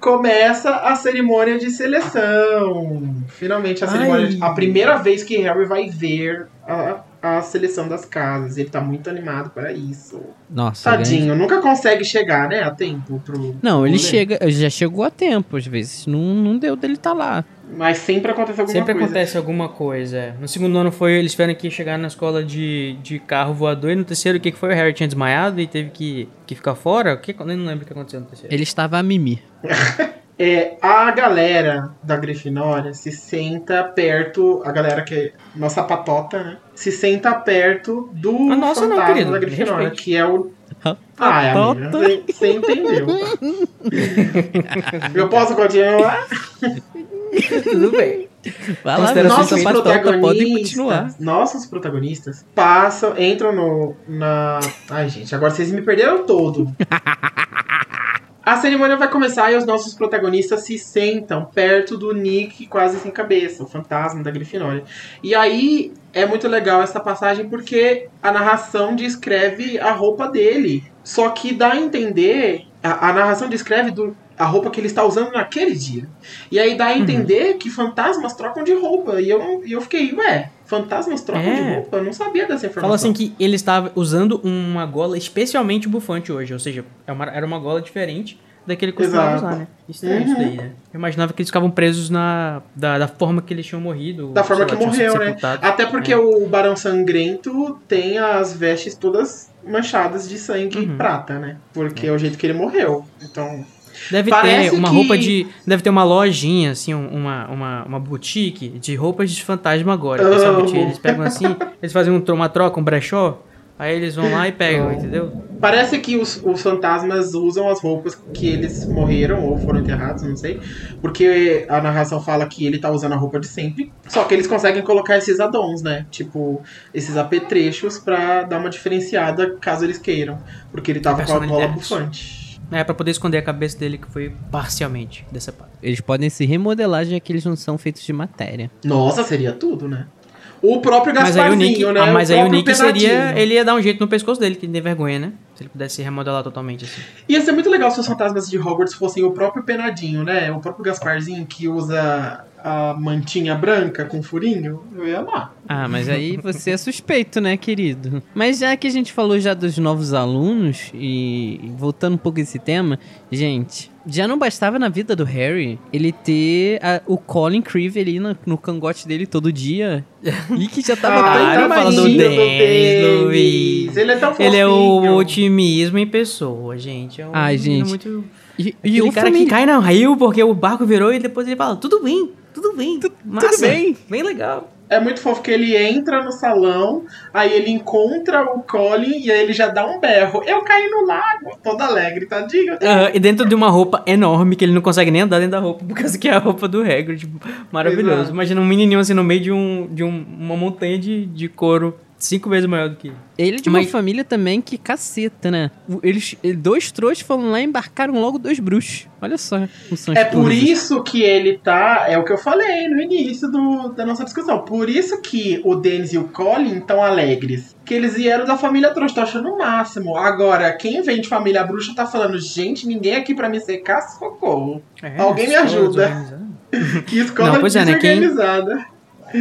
começa a cerimônia de seleção. Finalmente a cerimônia. de- a primeira vez que Harry vai ver a, a seleção das casas. Ele tá muito animado para isso. Nossa, Tadinho, nunca consegue chegar, né, a tempo pro. Não, pro ele rolê. chega, já chegou a tempo, às vezes. Não, não deu dele tá lá. Mas sempre acontece alguma Sempre coisa. acontece alguma coisa. é. No segundo ano foi eles tiveram que chegar na escola de, de carro voador. E no terceiro, o que que foi? O Harry tinha desmaiado e teve que, que ficar fora? O que, eu nem lembro o que aconteceu no terceiro. Ele estava a mimir. É, a galera da Grifinória se senta perto, a galera que é nossa patota, né? Se senta perto do A nossa não, querido, da Grifinória, que é o A Ai, amiga, você entendeu. Eu posso continuar? Tudo bem. Vai lá, Nossos patota, podem protagonistas, continuar. nossos protagonistas passam, entram no na, ai gente, agora vocês me perderam todo. A cerimônia vai começar e os nossos protagonistas se sentam perto do Nick quase sem cabeça, o fantasma da Grifinória. E aí é muito legal essa passagem porque a narração descreve a roupa dele. Só que dá a entender, a, a narração descreve do, a roupa que ele está usando naquele dia. E aí dá a entender que fantasmas trocam de roupa. E eu, e eu fiquei, ué, fantasmas trocam É. de roupa? Eu não sabia dessa informação. Fala assim que ele estava usando uma gola especialmente bufante hoje, ou seja, é era uma gola diferente daquele que costumava usar, né? Estranho isso Uhum. daí, né? Eu imaginava que eles ficavam presos na, da, da forma que eles tinham morrido. Da forma que lá, sido morreu, né? Até porque É. o Barão Sangrento tem as vestes todas manchadas de sangue Uhum. prata, né? Porque é o jeito que ele morreu. Então. Deve Parece ter uma que- roupa de. Deve ter uma lojinha, assim, um- uma, uma, uma boutique de roupas de fantasma agora. Boutique, eles pegam assim, eles fazem um, uma troca, um brechó, aí eles vão lá e pegam, Amo. entendeu? Parece que os, os fantasmas usam as roupas que eles morreram ou foram enterrados, não sei. Porque a narração fala que ele tá usando a roupa de sempre. Só que eles conseguem colocar esses addons, né? Tipo, esses apetrechos pra dar uma diferenciada caso eles queiram. Porque ele tava com a Personalidades. bufante. É, pra poder esconder a cabeça dele que foi parcialmente decepado. Eles podem se remodelar já que eles não são feitos de matéria. Nossa, seria tudo, né? O próprio Mas aí o Gasparzinho, Nick, né? ah, mas aí o Nick seria. Ele ia dar um jeito no pescoço dele, que ele tem vergonha, né? Se ele pudesse se remodelar totalmente assim. Ia ser muito legal se os fantasmas de Hogwarts fossem o próprio Penadinho, né? O próprio Gasparzinho que usa a mantinha branca com furinho. Eu ia amar. Ah, mas aí você é suspeito, né, querido? Mas já que a gente falou já dos novos alunos e voltando um pouco esse tema, gente, já não bastava na vida do Harry ele ter a- o Colin Creevy ali no, no cangote dele todo dia e que já tava Ai, tão Para, fala do. Denis, Luiz. Ele é tão Ele é o fofinho. otimismo em pessoa, gente. É um Ai, gente. muito. E, e o o cara família- que cai no rio porque o barco virou e depois ele fala: tudo bem, tudo bem, massa, tudo bem." bem legal. É muito fofo que ele entra no salão, aí ele encontra o Colin e aí ele já dá um berro. Eu caí no lago, todo alegre, tadinho. Aham, e dentro de uma roupa enorme que ele não consegue nem andar dentro da roupa, por causa que é a roupa do Hagrid. Maravilhoso. Exato. Imagina um menininho assim no meio de, um, de um- uma montanha de, de couro cinco vezes maior do que ele. Ele é de uma Mas- família também que caceta, né? Eles, dois trouxas foram lá e embarcaram logo dois bruxos. Olha só. como são as É por coisas. isso que ele tá. É o que eu falei no início do- da nossa discussão. Por isso que o Dennis e o Colin estão alegres. Que eles vieram da família trouxa, tô achando o máximo. Agora, quem vem de família bruxa tá falando, gente, ninguém aqui pra me secar, socorro. É, Alguém me ajuda. Que escola Não, pois é, né, quem- desorganizada.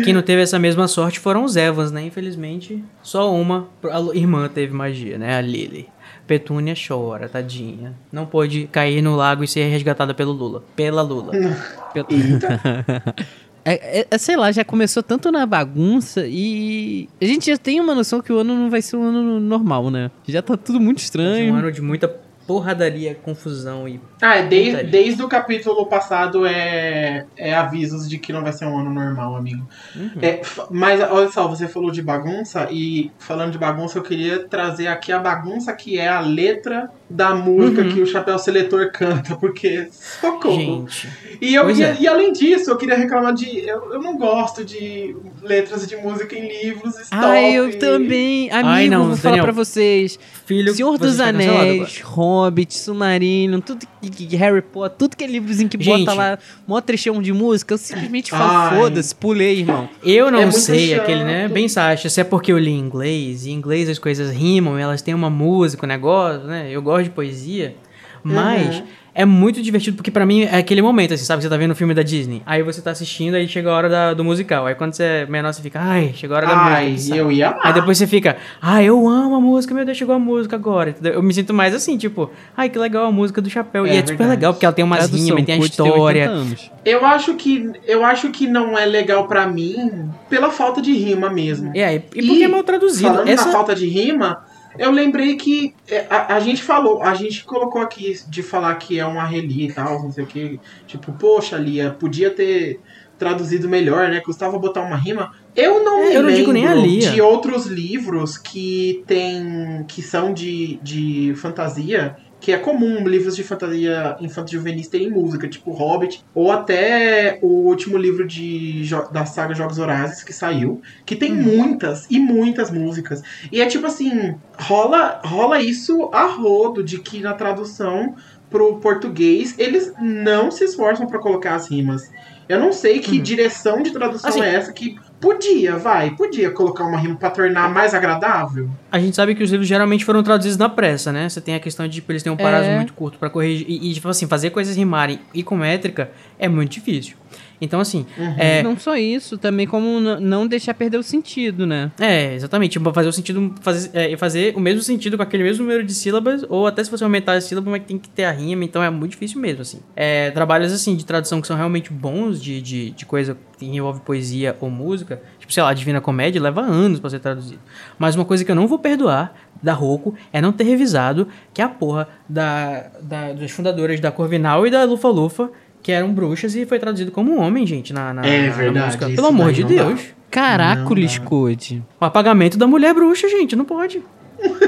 Quem não teve essa mesma sorte foram os Evans, né? Infelizmente, só uma a irmã teve magia, né? A Lily. Petúnia chora, tadinha. Não pôde cair no lago e ser resgatada pelo Lula. Pela Lula. É, é- é, sei lá, já começou tanto na bagunça e a gente já tem uma noção que o ano não vai ser um ano normal, né? Já tá tudo muito Foi um estranho. ano de muita porradaria, confusão e. Ah, é desde, desde o capítulo passado é, é avisos de que não vai ser um ano normal, amigo. Uhum. É, mas olha só, você falou de bagunça e falando de bagunça, eu queria trazer aqui a bagunça que é a letra da música Uhum. que o Chapéu Seletor canta, porque socorro. Gente. E, eu, e, é. e além disso, eu queria reclamar de. Eu, eu não gosto de letras de música em livros. Stop. Ai, eu também. Amigo, Ai, não, vou falar Daniel. pra vocês. Filho, Senhor dos cancelado Anéis, Hobbit, Submarino, tudo que, que- Harry Potter, tudo que é livrozinho que Gente. bota lá, mó trechão de música, eu simplesmente falo, foda-se, pulei, irmão. Eu não É sei, chato. aquele, né? Bem Sasha, se é porque eu li inglês, e em inglês as coisas rimam, elas têm uma música, um negócio, né? Eu gosto de poesia, mas Uhum. é muito divertido, porque pra mim é aquele momento, assim, sabe? Você tá vendo o filme da Disney, aí você tá assistindo, aí chega a hora da- do musical, aí quando você é menor, você fica, ai, chegou a hora da Ai, música. sabe? eu ia amar. Aí depois você fica, ai, eu amo a música, meu Deus, chegou a música agora. entendeu? Eu me sinto mais assim, tipo, ai, que legal a música do chapéu. É e é super verdade. legal, porque ela tem umas Tradução, rimas, tem a história. 80 anos. Eu acho que eu acho que não é legal pra mim pela falta de rima mesmo. É, e porque é mal traduzido. Falando Essa... na falta de rima, eu lembrei que é, a, a gente falou, a gente colocou aqui de falar que é uma reli e tal, não sei o que. Tipo, poxa, Lia, podia ter traduzido melhor, né? Custava botar uma rima. Eu não É, me eu não digo nem a lembro Lia. de outros livros que tem. que são de, de fantasia. Que é comum livros de fantasia infanto-juvenis terem música, tipo Hobbit, ou até o último livro de, da saga Jogos Horazes que saiu, que tem muitas e muitas músicas. E é tipo assim, rola, rola isso a rodo de que na tradução pro português, eles não se esforçam pra colocar as rimas. Eu não sei que direção de tradução Assim- é essa que podia, vai, podia colocar uma rima pra tornar mais agradável. A gente sabe que os livros geralmente foram traduzidos na pressa, né? Você tem a questão de tipo, eles têm um prazo É. muito curto pra corrigir. E, e, tipo assim, fazer coisas rimarem e com métrica é muito difícil. Então, assim, é, Não só isso, também como não deixar perder o sentido, né? É, exatamente. Tipo, fazer o sentido. Fazer, é, fazer o mesmo sentido com aquele mesmo número de sílabas, ou até se você aumentar a sílaba, mas tem que ter a rima, então é muito difícil mesmo, assim. É, trabalhos assim de tradução que são realmente bons, de, de, de coisa que envolve poesia ou música, tipo, sei lá, Divina Comédia, leva anos pra ser traduzido. Mas uma coisa que eu não vou perdoar da Roku é não ter revisado que a porra da, da, das fundadoras da Corvinal e da Lufa Lufa, que eram bruxas e foi traduzido como homem, gente, na, na, É na- na verdade, música. isso Pelo amor de não dá. Deus. Caracoles. Code. O apagamento da mulher bruxa, gente, não pode.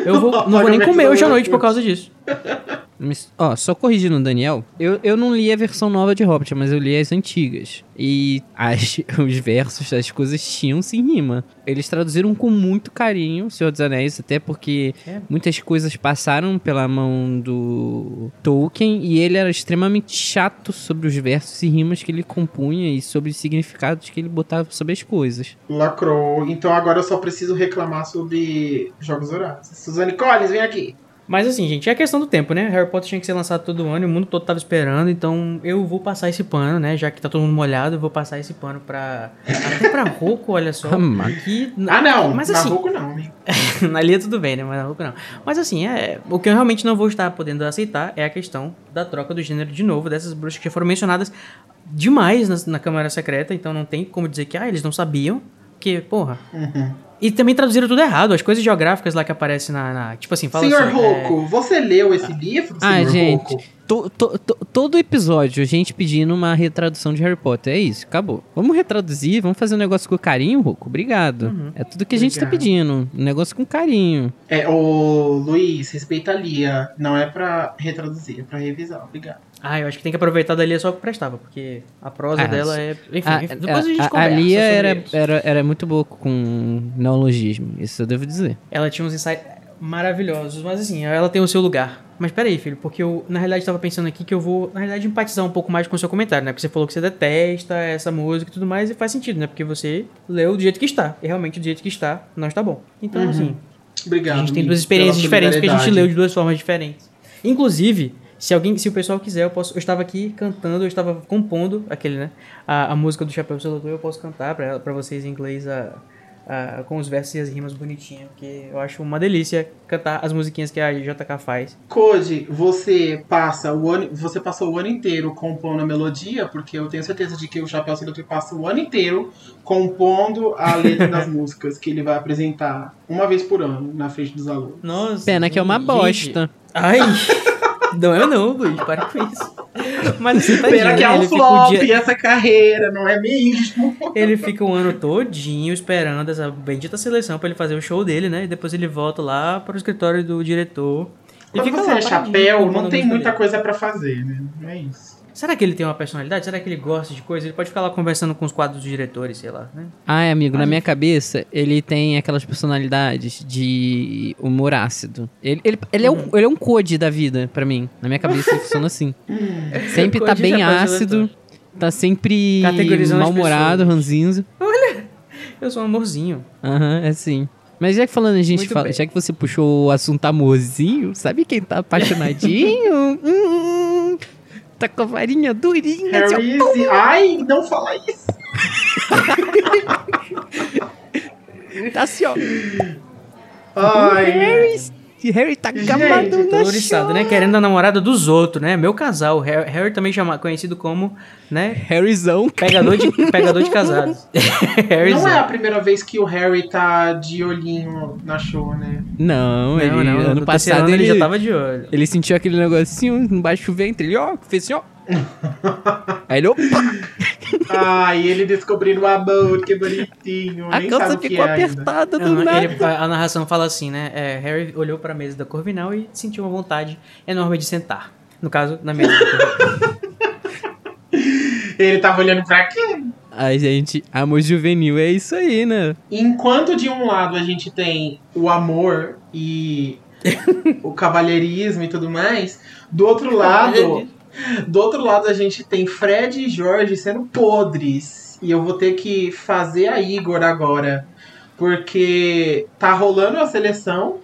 Eu vou, não vou nem comer hoje à noite por causa disso. Mas, Ó, só corrigindo o Daniel, eu, eu não li a versão nova de Hobbit, mas eu li as antigas. E as, os versos, as coisas tinham sim rima. Eles traduziram com muito carinho o Senhor dos Anéis, até porque É. muitas coisas passaram pela mão do Tolkien e ele era extremamente chato sobre os versos e rimas que ele compunha e sobre os significados que ele botava sobre as coisas. Lacrou. Então agora eu só preciso reclamar sobre Jogos Horários. Suzane Collins, vem aqui. Mas assim, gente, é questão do tempo, né? Harry Potter tinha que ser lançado todo ano e o mundo todo tava esperando, então eu vou passar esse pano, né? Já que tá todo mundo molhado, eu vou passar esse pano pra. Até pra Roku, olha só. Que, Ah, não. Mas na assim, Roku não, amigo. na Lia tudo bem, né? Mas na Roku não. Mas assim, é, o que eu realmente não vou estar podendo aceitar é a questão da troca do gênero de novo, dessas bruxas que já foram mencionadas demais na, na Câmara Secreta, então não tem como dizer que, ah, eles não sabiam. Porque, porra. Uhum. E também traduziram tudo errado, as coisas geográficas lá que aparecem na. na- tipo assim, fala Senhor assim. é, Roku, você leu esse livro, Ah, Senhor gente, to- to- to- todo episódio a gente pedindo uma retradução de Harry Potter. É isso, acabou. Vamos retraduzir, vamos fazer um negócio com carinho, Roco? Obrigado. É tudo que a gente tá Obrigado. pedindo. Um negócio com carinho. É, ô Luiz, respeita a Lia. Não é pra retraduzir, é pra revisar. Obrigado. Ah, eu acho que tem que aproveitar dali só o que prestava, porque a prosa Ah, dela é. Enfim, A, depois a, gente a, conversa. a Lia sobre era, eles. era, era muito boa com neologismo, isso eu devo dizer. Ela tinha uns insights maravilhosos, mas assim, ela tem o seu lugar. Mas peraí, filho, porque eu, na realidade, tava pensando aqui que eu vou, na realidade, empatizar um pouco mais com o seu comentário, né? Porque você falou que você detesta essa música e tudo mais, e faz sentido, né? Porque você leu do jeito que está. E realmente, do jeito que está, não está bom. Então, Uhum. assim, Obrigado. a gente tem duas experiências diferentes, porque a gente leu de duas formas diferentes. Inclusive, se alguém, se o pessoal quiser, eu posso. Eu estava aqui cantando, eu estava compondo aquele, né? A, a música do Chapéu Seletor, eu posso cantar pra, pra vocês em inglês a, a- com os versos e as rimas bonitinhas, porque eu acho uma delícia cantar as musiquinhas que a JK faz. Code, você passa o ano, você passou o ano inteiro compondo a melodia, porque eu tenho certeza de que o Chapéu Seletor passa o ano inteiro compondo a letra das músicas que ele vai apresentar uma vez por ano na frente dos alunos. Nossa. Pena que é uma gente. bosta. Ai! Não é não, Luiz, para com isso. Mas você tá Pena que é um fica o flop dia- essa carreira, não é mesmo? Ele fica o ano todinho esperando essa bendita seleção pra ele fazer o show dele, né? E depois ele volta lá para o escritório do diretor. E Quando fica você lá, é chapéu, não tem muita dele. coisa pra fazer, né? Não é isso. Será que ele tem uma personalidade? Será que ele gosta de coisa? Ele pode ficar lá conversando com os quadros dos diretores, sei lá, né? Ai, amigo, na minha cabeça, ele tem aquelas personalidades de humor ácido. Ele, ele, ele, é, um, ele é um code da vida, pra mim. Na minha cabeça ele funciona assim. Sempre tá bem ácido, tá sempre mal-humorado, pessoas. ranzinzo. Eu sou um amorzinho. Aham, é assim. Mas já que falando, a gente Muito fala, bem. já que você puxou o assunto amorzinho, sabe quem tá apaixonadinho? hum, tá com a varinha durinha. Harry, ai, não fala isso. tá assim, ó. Ai, Harry, Harry tá Todo na oriçado, né? Querendo a namorada dos outros, né? Meu casal. Harry, Harry também chama, conhecido como, né? Harryzão. Pegador de, pegador de casados. Harryzão. não é a primeira vez que o Harry tá de olhinho na show, né? Não, ele, Não, não, ano passado ano ele, ele já tava de olho. ele sentiu aquele negocinho embaixo do ventre, ele, ó, fez assim, ó. Aí ele, opa, Ai, ele descobrindo o amor, que bonitinho. a Nem calça sabe o que ficou é ainda. apertada do Aham, nada. ele- a, a narração fala assim, né? É, Harry olhou pra mesa da Corvinal e sentiu uma vontade enorme de sentar. No caso, na mesa. Ele tava olhando pra quê? Ai, gente, amor juvenil é isso aí, né? Enquanto de um lado a gente tem o amor e o cavalheirismo e tudo mais. Do outro lado, do outro lado a gente tem Fred e Jorge sendo podres. E eu vou ter que fazer a Igor agora. Porque tá rolando a seleção.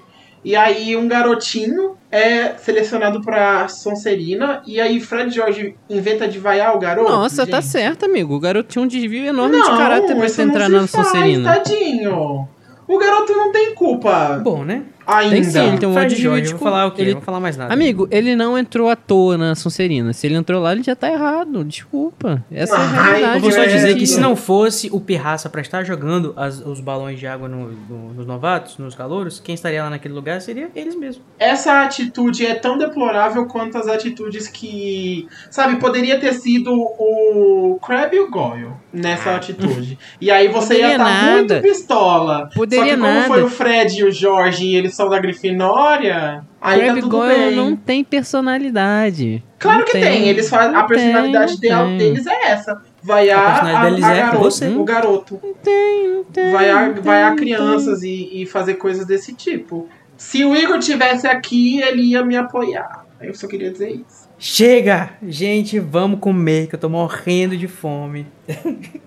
E aí um garotinho é selecionado pra Sonserina. E aí Fred e Jorge inventa de vaiar o garoto. Nossa, tá gente. certo, amigo. O garoto tinha um desvio enorme Não, de caráter pra você entrar se na faz, Sonserina. Tadinho. O garoto não tem culpa Bom, né? Ainda. Tem sim, ele tem um Jorge, de eu vou falar o quê? ele- Eu vou falar mais nada. Amigo, ele não entrou à toa na Sonserina. Se ele entrou lá, ele já tá errado. Desculpa. Essa é a realidade. Eu vou só É, dizer que sim. se não fosse o Pirraça pra estar jogando as- os balões de água no- no- nos novatos, nos calouros, quem estaria lá naquele lugar seria eles mesmos. Essa atitude é tão deplorável quanto as atitudes que. Sabe, poderia ter sido o Crab e o Goyle nessa atitude. E aí você ia Ah. Poderia estar muito nada. pistola. Poderia Só que como nada. foi o Fred e o Jorge e eles são da Grifinória, aí Crabbe tá tudo Goyle bem. não tem personalidade. Claro Não que tem. Eles fazem, a tem, personalidade dela- tem. deles é essa. Vaiar A a, personalidade deles a é garoto, você. o garoto. Não tem, não tem. Não tem, vaiar não crianças e, e fazer coisas desse tipo. Se o Igor tivesse aqui, ele ia me apoiar. Eu só queria dizer isso. Chega! Gente, vamos comer, que eu tô morrendo de fome.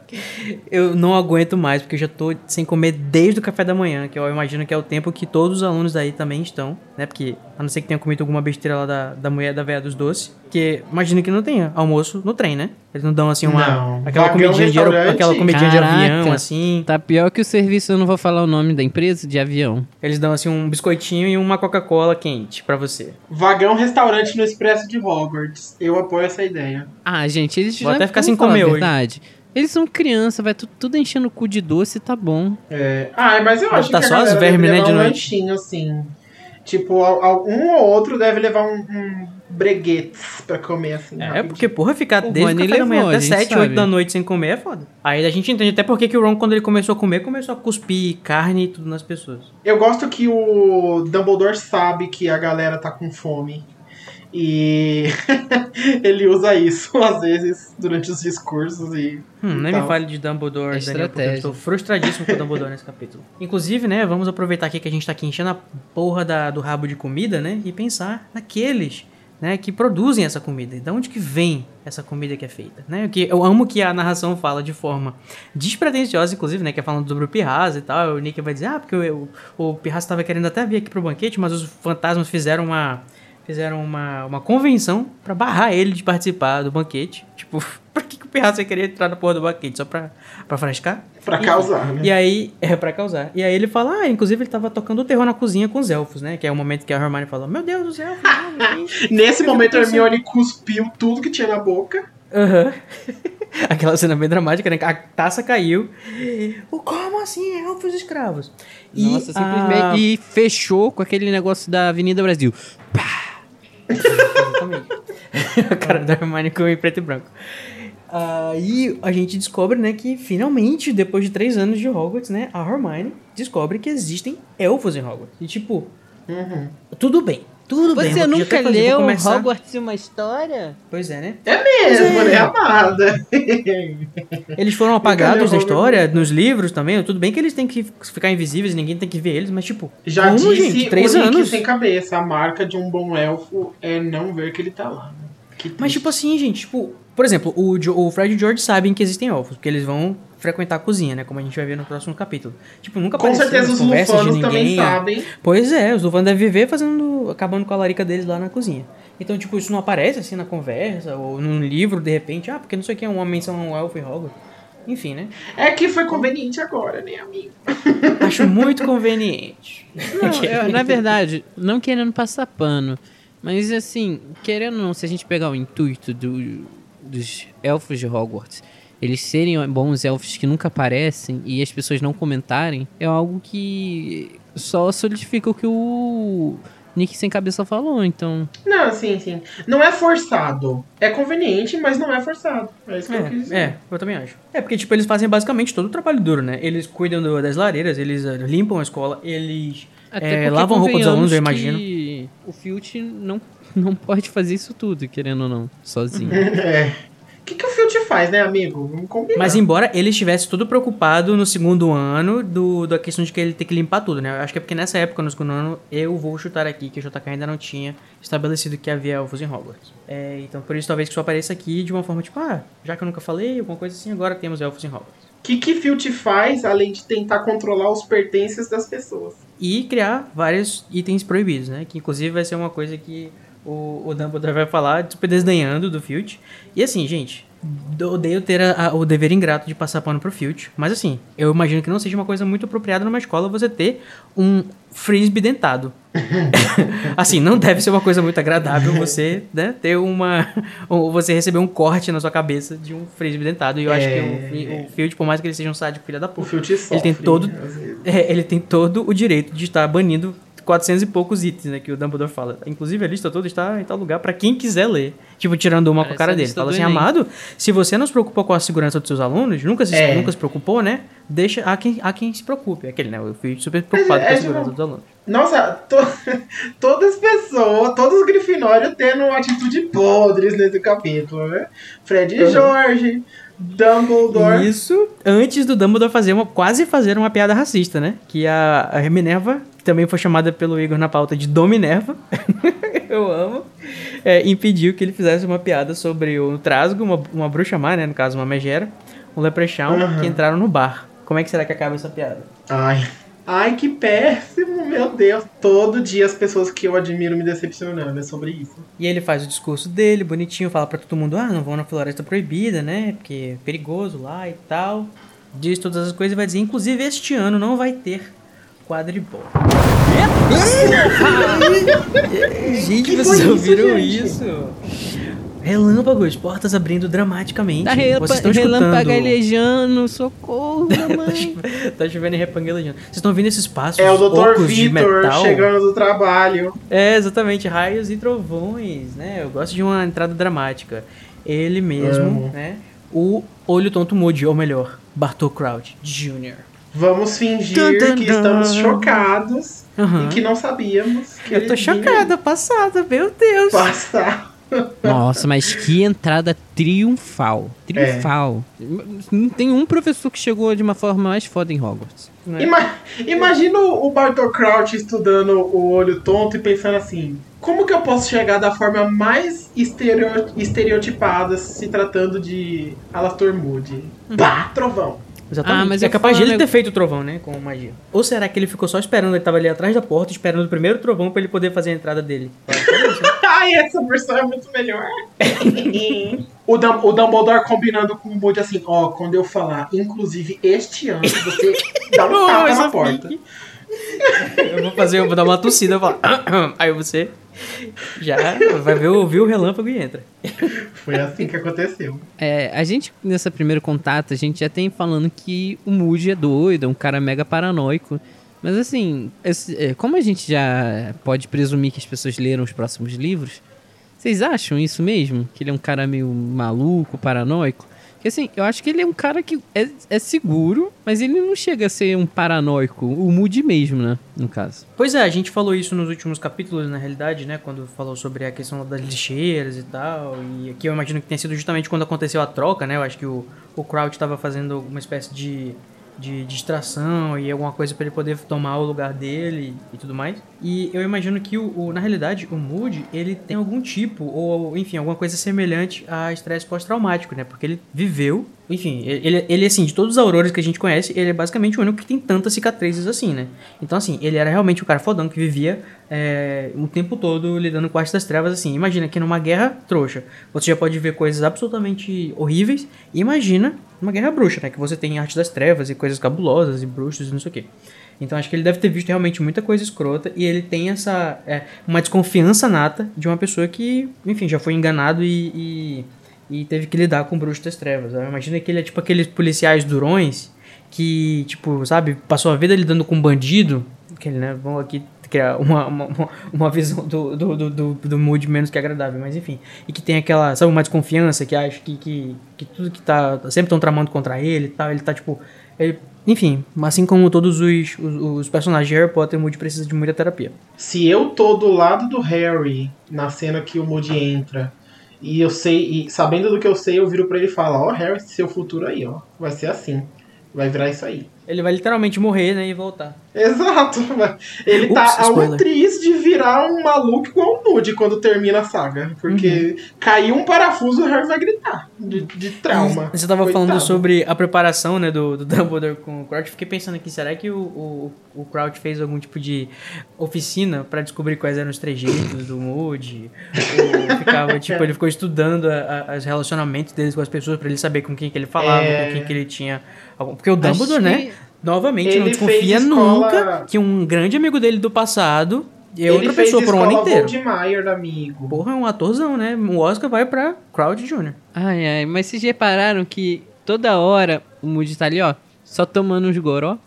eu não aguento mais, porque eu já tô sem comer desde o café da manhã, que eu imagino que é o tempo que todos os alunos aí também estão, né? Porque, a não ser que tenha comido alguma besteira lá da, da mulher da véia dos doces, que imagino que não tenha almoço no trem, né? Eles não dão assim uma. Não. Aquela Vagão comidinha, de, aquela comidinha de Caraca. avião, assim. Tá pior que o serviço, eu não vou falar o nome da empresa, de avião. Eles dão assim um biscoitinho e uma Coca-Cola quente pra você. Vagão restaurante no Expresso de Hogwarts. Eu apoio essa ideia. Ah, gente, eles Vou já até ficar sem comer a hoje. verdade. Eles são criança, vai tu- tudo enchendo o cu de doce, tá bom. É. Ah, mas eu Mas acho tá que a só as galera vermes, deve né, levar de um noite. lanchinho, assim. Tipo, um ou outro deve levar um, um breguetes pra comer, assim. É, rapidinho. porque, porra, ficar O desde o café da manhã a até gente 7, sabe. 8 da noite sem comer é foda. Aí a gente entende até porque que o Ron, quando ele começou a comer, começou a cuspir carne e tudo nas pessoas. Eu gosto que o Dumbledore sabe que a galera tá com fome. E ele usa isso, às vezes, durante os discursos e. Hum, nem me fale de Dumbledore, é Daniel, porque eu estratégia. estou frustradíssimo com o Dumbledore nesse capítulo. Inclusive, né, vamos aproveitar aqui que a gente tá aqui enchendo a porra da- do rabo de comida, né, e pensar naqueles, né, que produzem essa comida. De onde que vem essa comida que é feita, né? Que eu amo que a narração fala de forma despretensiosa, inclusive, né, que é falando sobre o Pirraça e tal. O Nick vai dizer, ah, porque o, o, o Pirraça estava querendo até vir aqui pro banquete, mas os fantasmas fizeram uma fizeram uma, uma convenção pra barrar ele de participar do banquete. Tipo, pra que, que o Pirraça ia querer entrar na porra do banquete? Só pra, pra frescar? Pra causar, né? E aí, é pra causar. E aí ele fala, ah, inclusive ele tava tocando o terror na cozinha com os elfos, né? Que é o momento que a Hermione fala, meu Deus, os elfos. não, não, Nesse momento, a Hermione cuspiu tudo que tinha na boca. Aham. Aquela cena bem dramática, né? A taça caiu. O como assim? Elfos escravos. E Nossa, simplesmente. a- E fechou com aquele negócio da Avenida Brasil. Exatamente. a cara da Hermione ficou em preto e branco. Aí a gente descobre, né, que finalmente, depois de três anos de Hogwarts, né, a Hermione descobre que existem elfos em Hogwarts. E tipo, Uhum. tudo bem. Tudo bem. Você vou- já nunca leu Hogwarts uma história? Pois é, né? É mesmo, é. né, amada? Eles foram apagados da Hogwarts? história, nos livros também. Tudo bem que eles têm que ficar invisíveis e ninguém tem que ver eles, mas tipo, Já como, disse gente? Três o anos. sem cabeça. A marca de um bom elfo é não ver que ele tá lá. né? Que Mas tipo assim, gente, tipo, por exemplo, o, Jo- o Fred e o George sabem que existem elfos, porque eles vão frequentar a cozinha, né? Como a gente vai ver no próximo capítulo. Tipo, nunca Com certeza os conversas de lufanos também ninguém. sabem. Pois é, os lufanos devem viver fazendo. acabando com a larica deles lá na cozinha. Então, tipo, isso não aparece assim na conversa, ou num livro, de repente, ah, porque não sei o que é uma menção a um elfo em Hogwarts. Enfim, né? É que foi conveniente agora, né, amigo? Acho muito conveniente. Não, eu, na verdade, não querendo passar pano, mas assim, querendo ou não, se a gente pegar o intuito do- dos elfos de Hogwarts, eles serem bons elfos que nunca aparecem e as pessoas não comentarem, é algo que só solidifica o que o Nick Sem Cabeça falou, então... Não, sim, sim. Não é forçado. É conveniente, mas não é forçado. É isso que eu quis dizer. É, é, eu também acho. É, porque, tipo, eles fazem basicamente todo o trabalho duro, né? Eles cuidam do- das lareiras, eles eh, limpam a escola, eles Até porque lavam a roupa dos alunos, eu imagino. que O Filch não, não pode fazer isso tudo, querendo ou não, sozinho. É. O que, que o Filch Filch faz, né, amigo? Vamos combinar. Mas embora ele estivesse todo preocupado no segundo ano do, da questão de que ele ter que limpar tudo, né? Eu acho que é porque nessa época, no segundo ano, eu vou chutar aqui que o JK ainda não tinha estabelecido que havia elfos em Hogwarts. É, então por isso talvez que isso apareça aqui de uma forma tipo, ah, já que eu nunca falei, alguma coisa assim, agora temos elfos em Hogwarts. O que, que Filch faz além de tentar controlar os pertences das pessoas? E criar vários itens proibidos, né? Que inclusive vai ser uma coisa que o, o Dumbledore vai falar, super desdenhando do Filch. E assim, gente, odeio ter a- a- o dever ingrato de passar pano pro Filch. Mas assim, eu imagino que não seja uma coisa muito apropriada numa escola você ter um frisbee dentado. assim, não deve ser uma coisa muito agradável você, né, ter uma... ou você receber um corte na sua cabeça de um frisbee dentado. E eu acho que o, o Filch, por mais que ele seja um sádico filho da O puta, Filch sofre. tem todo- vezes. é, ele tem todo o direito de estar banindo 400 e poucos itens, né, que o Dumbledore fala. Inclusive, a lista toda está em tal lugar pra quem quiser ler. Tipo, tirando uma com a Parece cara a dele. Fala assim, Enem. amado, se você não se preocupou com a segurança dos seus alunos, nunca se, É. nunca se preocupou, né, deixa a quem, a quem se preocupe. Aquele, né, eu fui super preocupado é, com a tipo, segurança dos alunos. Nossa, to- todas as pessoas, todos os Grifinórios tendo uma atitude podres nesse capítulo, né? Fred e Uhum. Jorge, Dumbledore. Isso antes do Dumbledore fazer uma, quase fazer uma piada racista, né? Que a, a Minerva, que também foi chamada pelo Igor na pauta de Dominerva, eu amo, é, impediu que ele fizesse uma piada sobre o Trasgo, uma, uma bruxa má, né? No caso, uma megera, um leprechaun, Aham. que entraram no bar. Como é que será que acaba essa piada? Ai. Ai, que péssimo, meu Deus. Todo dia as pessoas que eu admiro me decepcionando, é sobre isso. E ele faz o discurso dele, bonitinho, fala pra todo mundo, ah, não vão na floresta proibida, né? Porque é perigoso lá e tal. Diz todas as coisas e vai dizer, inclusive este ano não vai ter quadribol. gente, Que vocês isso, ouviram gente? isso? Relâmpagos, portas abrindo dramaticamente. Tá vocês estão escutando... socorro, mamãe. tá chovendo e repanguelejando. Vocês estão ouvindo esses passos É o Dr. Vitor chegando do trabalho. É, exatamente, raios e trovões, né? Eu gosto de uma entrada dramática. Ele mesmo, Amo. né? O Olho Tonto Moody, ou melhor, Bartol Crouch Jr. Vamos fingir Dun, dun, que dun. estamos chocados Aham. e que não sabíamos que Eu tô vinha chocada, passada, meu Deus. Passar. Nossa, mas que entrada triunfal. Triunfal. Não tem um professor que chegou de uma forma mais foda em Hogwarts. Né? Ima- Imagina o Bartol Crouch estudando o olho tonto e pensando assim: como que eu posso chegar da forma mais estereo- estereotipada se tratando de Alastor Moody? Pá, trovão. Exatamente. Ah, mas é capaz de ele ter feito o trovão, né? Com magia. Ou será que ele ficou só esperando, ele tava ali atrás da porta, esperando o primeiro trovão pra ele poder fazer a entrada dele? Ai, essa versão é muito melhor. o, Dum- o Dumbledore combinando com o Moody assim: ó, quando eu falar, inclusive este ano, você dá um Oh, tapa na porta. eu vou fazer, eu vou dar uma tossida, vou falar. Aí você já vai ver, o- ouvir o relâmpago e entra. Foi assim que aconteceu. É, a gente, nesse primeiro contato, a gente já tem falando que o Moody é doido, é um cara mega paranoico. Mas assim, esse- é, como a gente já pode presumir que as pessoas leram os próximos livros, vocês acham isso mesmo? Que ele é um cara meio maluco, paranoico? Porque assim, eu acho que ele é um cara que é, é seguro, mas ele não chega a ser um paranoico. O Moody mesmo, né? No caso. Pois é, a gente falou isso nos últimos capítulos, na realidade, né? Quando falou sobre a questão das lixeiras e tal. E aqui eu imagino que tenha sido justamente quando aconteceu a troca, né? Eu acho que o, o Crouch estava fazendo uma espécie de, de distração e alguma coisa para ele poder tomar o lugar dele e tudo mais. E eu imagino que, o, o- na realidade, o Moody, ele tem algum tipo, ou enfim, alguma coisa semelhante a estresse pós-traumático, né? Porque ele viveu enfim, ele, ele, assim, de todos os aurores que a gente conhece, ele é basicamente o único que tem tantas cicatrizes assim, né? Então, assim, ele era realmente o cara fodão que vivia é, o tempo todo lidando com a arte das trevas, assim. Imagina que numa guerra trouxa, você já pode ver coisas absolutamente horríveis. E imagina numa guerra bruxa, né? Que você tem arte das trevas e coisas cabulosas e bruxos e não sei o quê. Então acho que ele deve ter visto realmente muita coisa escrota e ele tem essa é, uma desconfiança nata de uma pessoa que, enfim, já foi enganado e, e, e teve que lidar com o bruxo das trevas. Eu imagino que ele é tipo aqueles policiais durões que, tipo, sabe, passou a vida lidando com bandido, que ele, né, vamos aqui criar uma, uma- uma visão do, do, do, do, do mood menos que agradável, mas enfim. E que tem aquela, sabe, uma desconfiança que acha que, que, que tudo que tá, sempre estão tramando contra ele e tal, ele tá, tipo, ele, enfim, assim como todos os, os, os personagens de Harry Potter, o Moody precisa de muita terapia. Se eu tô do lado do Harry na cena que o Moody entra E eu sei, e sabendo do que eu sei, eu viro pra ele e falo, ó, Harry, seu futuro aí, ó. Vai ser assim. Vai virar isso aí. Ele vai literalmente morrer, né? E voltar. Exato. Ele Ups, tá a um spoiler. triz de virar um maluco igual o Moody quando termina a saga. Porque caiu um parafuso, o Harry vai gritar. De, de trauma. Você tava Coitado. falando sobre a preparação, né, do, do Dumbledore com o Crouch. Fiquei pensando aqui, será que o, o, o Crouch fez algum tipo de oficina pra descobrir quais eram os trejeitos do Moody? Ou ficava, tipo, ele ficou estudando a, a, os relacionamentos deles com as pessoas pra ele saber com quem que ele falava, É. com quem que ele tinha... Porque o Dumbledore, Acho né, que- novamente, não Ele desconfia escola- nunca que um grande amigo dele do passado é Ele outra pessoa por um ano inteiro. Voldemort, amigo. Porra, é um atorzão, né? O Oscar vai pra Crouch Jr. Ai, ai, mas vocês repararam que toda hora o Moody tá ali, ó, só tomando uns goró?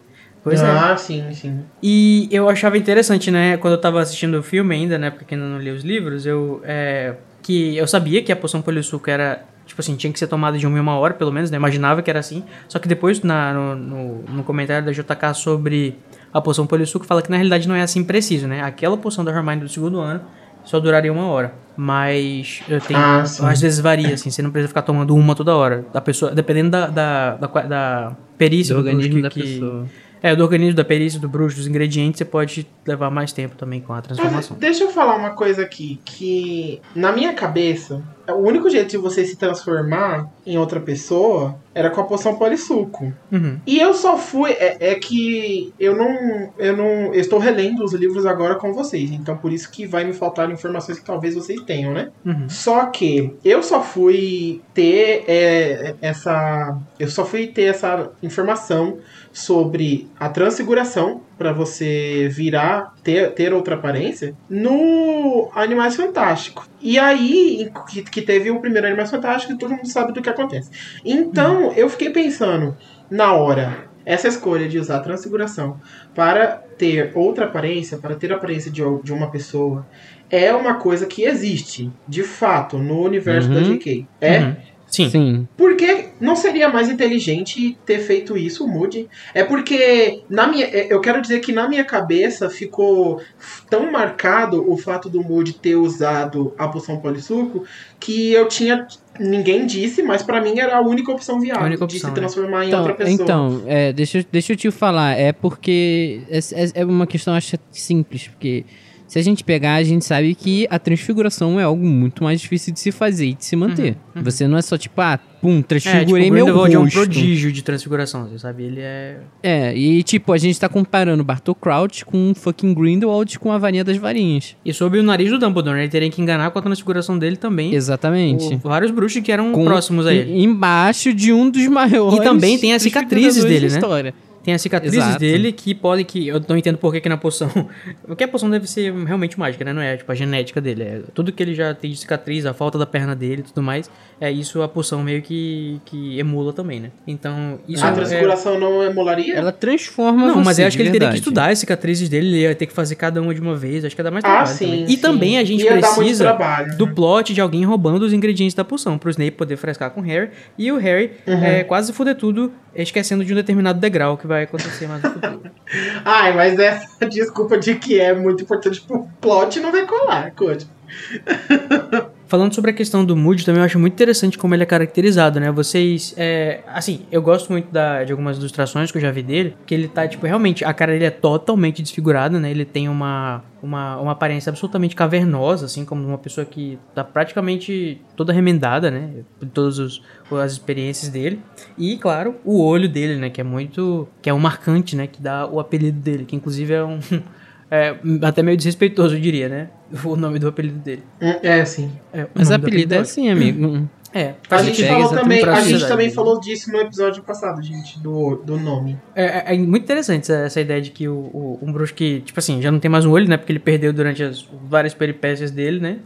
Pois é. ah, sim, sim. E eu achava interessante, né, quando eu tava assistindo o filme ainda, né, porque ainda não li os livros, eu, é, que eu sabia que a poção polissuco era, tipo assim, tinha que ser tomada de uma em uma hora, pelo menos, né, imaginava que era assim, só que depois, na, no, no, no comentário da JK sobre a poção polissuco, fala que na realidade não é assim preciso, né, aquela poção da Hermione do segundo ano só duraria uma hora, mas eu tenho, Ah, sim. às vezes varia, assim, você não precisa ficar tomando uma toda hora, da pessoa, dependendo da, da, da, da perícia Do do organismo que- da que- pessoa. é, do organismo, da perícia, do bruxo, dos ingredientes, você pode levar mais tempo também com a Mas transformação. deixa eu falar uma coisa aqui, que na minha cabeça, o único jeito de você se transformar em outra pessoa era com a poção polissuco. Uhum. E eu só fui. É, é que eu não. Eu não. Eu estou relendo os livros agora com vocês. Então por isso que vai me faltar informações que talvez vocês tenham, né? Uhum. Só que eu só fui ter é, essa. Eu só fui ter essa informação sobre a transfiguração para você virar, ter, ter outra aparência, no Animais Fantásticos. E aí, que, que teve o primeiro Animais Fantásticos e todo mundo sabe do que acontece. Então, eu fiquei pensando, na hora, essa escolha de usar a transfiguração para ter outra aparência, para ter a aparência de, de uma pessoa, é uma coisa que existe, de fato, no universo da Uhum. JK. É? Uhum. Sim. Sim. Porque não seria mais inteligente ter feito isso, o Moody? É porque na minha, é, eu quero dizer que na minha cabeça ficou tão marcado o fato do Moody ter usado a poção polissuco que eu tinha ninguém disse, mas pra mim era a única opção viável A única de opção, se né? transformar em Então, outra pessoa. então é, deixa, eu- deixa eu te falar. É porque é, é- é uma questão, acho, simples. Porque se a gente pegar, a gente sabe que a transfiguração é algo muito mais difícil de se fazer e de se manter. Você não é só tipo, ah, pum, É, tipo, transfigurei o meu Grindelwald é um rosto. prodígio de transfiguração, você sabe? Ele é... É, e tipo, a gente tá comparando Bartol Crouch com fucking Grindelwald com a varinha das varinhas. E sobre o nariz do Dumbledore, né? Ele teria que enganar com a transfiguração dele também. Exatamente. o- vários bruxos que eram Com- próximos a ele. em- Embaixo de um dos maiores. E também tem as cicatrizes dele, né? História. Tem as cicatrizes Exato. dele que podem que. Eu não entendo por que, que na poção. Porque a poção deve ser realmente mágica, né? Não é tipo a genética dele. É tudo que ele já tem de cicatriz, a falta da perna dele e tudo mais. É isso a poção meio que, que emula também, né? Então, isso a é- transfiguração não emularia? Ela transforma Não, mas você, eu acho que ele teria que verdade. estudar as cicatrizes dele, ele ia ter que fazer cada uma de uma vez. Acho que ia dar mais Ah, trabalho sim. também. sim. E também a gente Ia precisa trabalho, do né? plot de alguém roubando os ingredientes da poção, pro Snape poder frescar com o Harry. E o Harry Uhum. é, quase fuder tudo, esquecendo de um determinado degrau que vai acontecer mais no futuro. Ai, mas essa desculpa de que é muito importante pro plot não vai colar, Code. Falando sobre a questão do Moody, também eu acho muito interessante como ele é caracterizado, né? Vocês, é, assim, eu gosto muito da, de algumas ilustrações que eu já vi dele, que ele tá, tipo, realmente, a cara dele é totalmente desfigurada, né? Ele tem uma, uma, uma aparência absolutamente cavernosa, assim, como uma pessoa que tá praticamente toda remendada, né? Por todas as experiências dele. E, claro, o olho dele, né? Que é muito... que é um marcante, né? Que dá o apelido dele, que inclusive é um... É, até meio desrespeitoso, eu diria, né? O nome do apelido dele. Hum, É, sim. É, o Mas nome do apelido é assim, amigo. É, A faz gente falou também, a gente também falou disso no episódio passado, gente, do, do nome. É, é- é muito interessante essa, essa ideia de que o, o- um bruxo que, tipo assim, já não tem mais um olho, né? Porque ele perdeu durante as várias peripécias dele, né?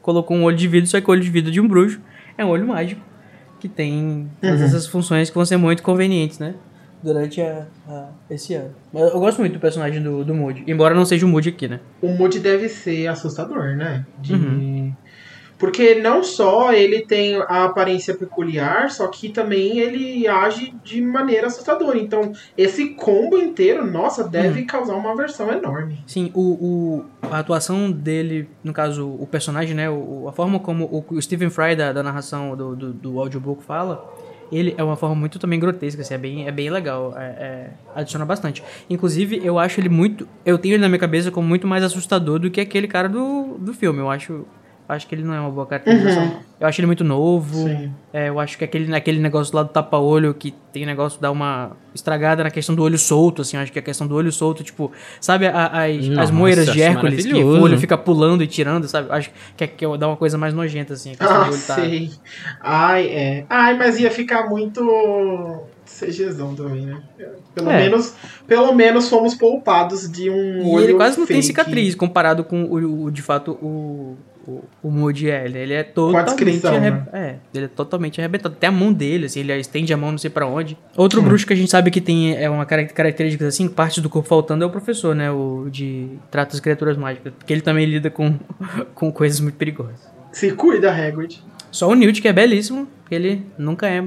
Colocou um olho de vidro, só que o olho de vidro de um bruxo é um olho mágico. Que tem todas Uhum. essas funções que vão ser muito convenientes, né? Durante a, a- esse ano. Mas eu gosto muito do personagem do, do Moody. Embora não seja o Moody aqui, né? O Moody deve ser assustador, né? De... Uhum. Porque não só ele tem a aparência peculiar, só que também ele age de maneira assustadora. Então, esse combo inteiro, nossa, deve causar uma aversão enorme. Sim, o, o- a atuação dele, no caso, o personagem, né? o- a forma como o, o Stephen Fry da, da narração do, do, do audiobook fala, ele é uma forma muito também grotesca, assim, é bem, é bem legal, é- é- adiciona bastante. Inclusive, eu acho ele muito. Eu tenho ele na minha cabeça como muito mais assustador do que aquele cara do, do filme. Eu acho. Acho que ele não é uma boa caracterização. Eu acho ele muito novo. Sim. É, eu acho que aquele, aquele negócio lá do tapa-olho, que tem negócio dar uma estragada na questão do olho solto, assim, eu acho que a questão do olho solto, tipo, sabe a- as, as Nossa, moeiras de Hércules, que o olho fica pulando e tirando, sabe? Eu Acho que, é- que dá uma coisa mais nojenta, assim, a questão Ah, do olho tá... sei. Ai, é. Ai, mas ia ficar muito CGzão também, né? Pelo, É. menos, pelo menos fomos poupados de um E olho ele quase não tem cicatriz, comparado com o, o- de fato, o... O, o Moody é, ele, é totalmente descrição, arre- né? é, ele é totalmente arrebentado. Até a mão dele, assim, ele estende a mão não sei pra onde. Outro Hum. bruxo que a gente sabe que tem é uma carac- característica assim, parte do corpo faltando é o professor, né? O de trata as criaturas mágicas, porque ele também lida com, com coisas muito perigosas. Se cuida, Hagrid. Só o Newt que é belíssimo, porque ele nunca é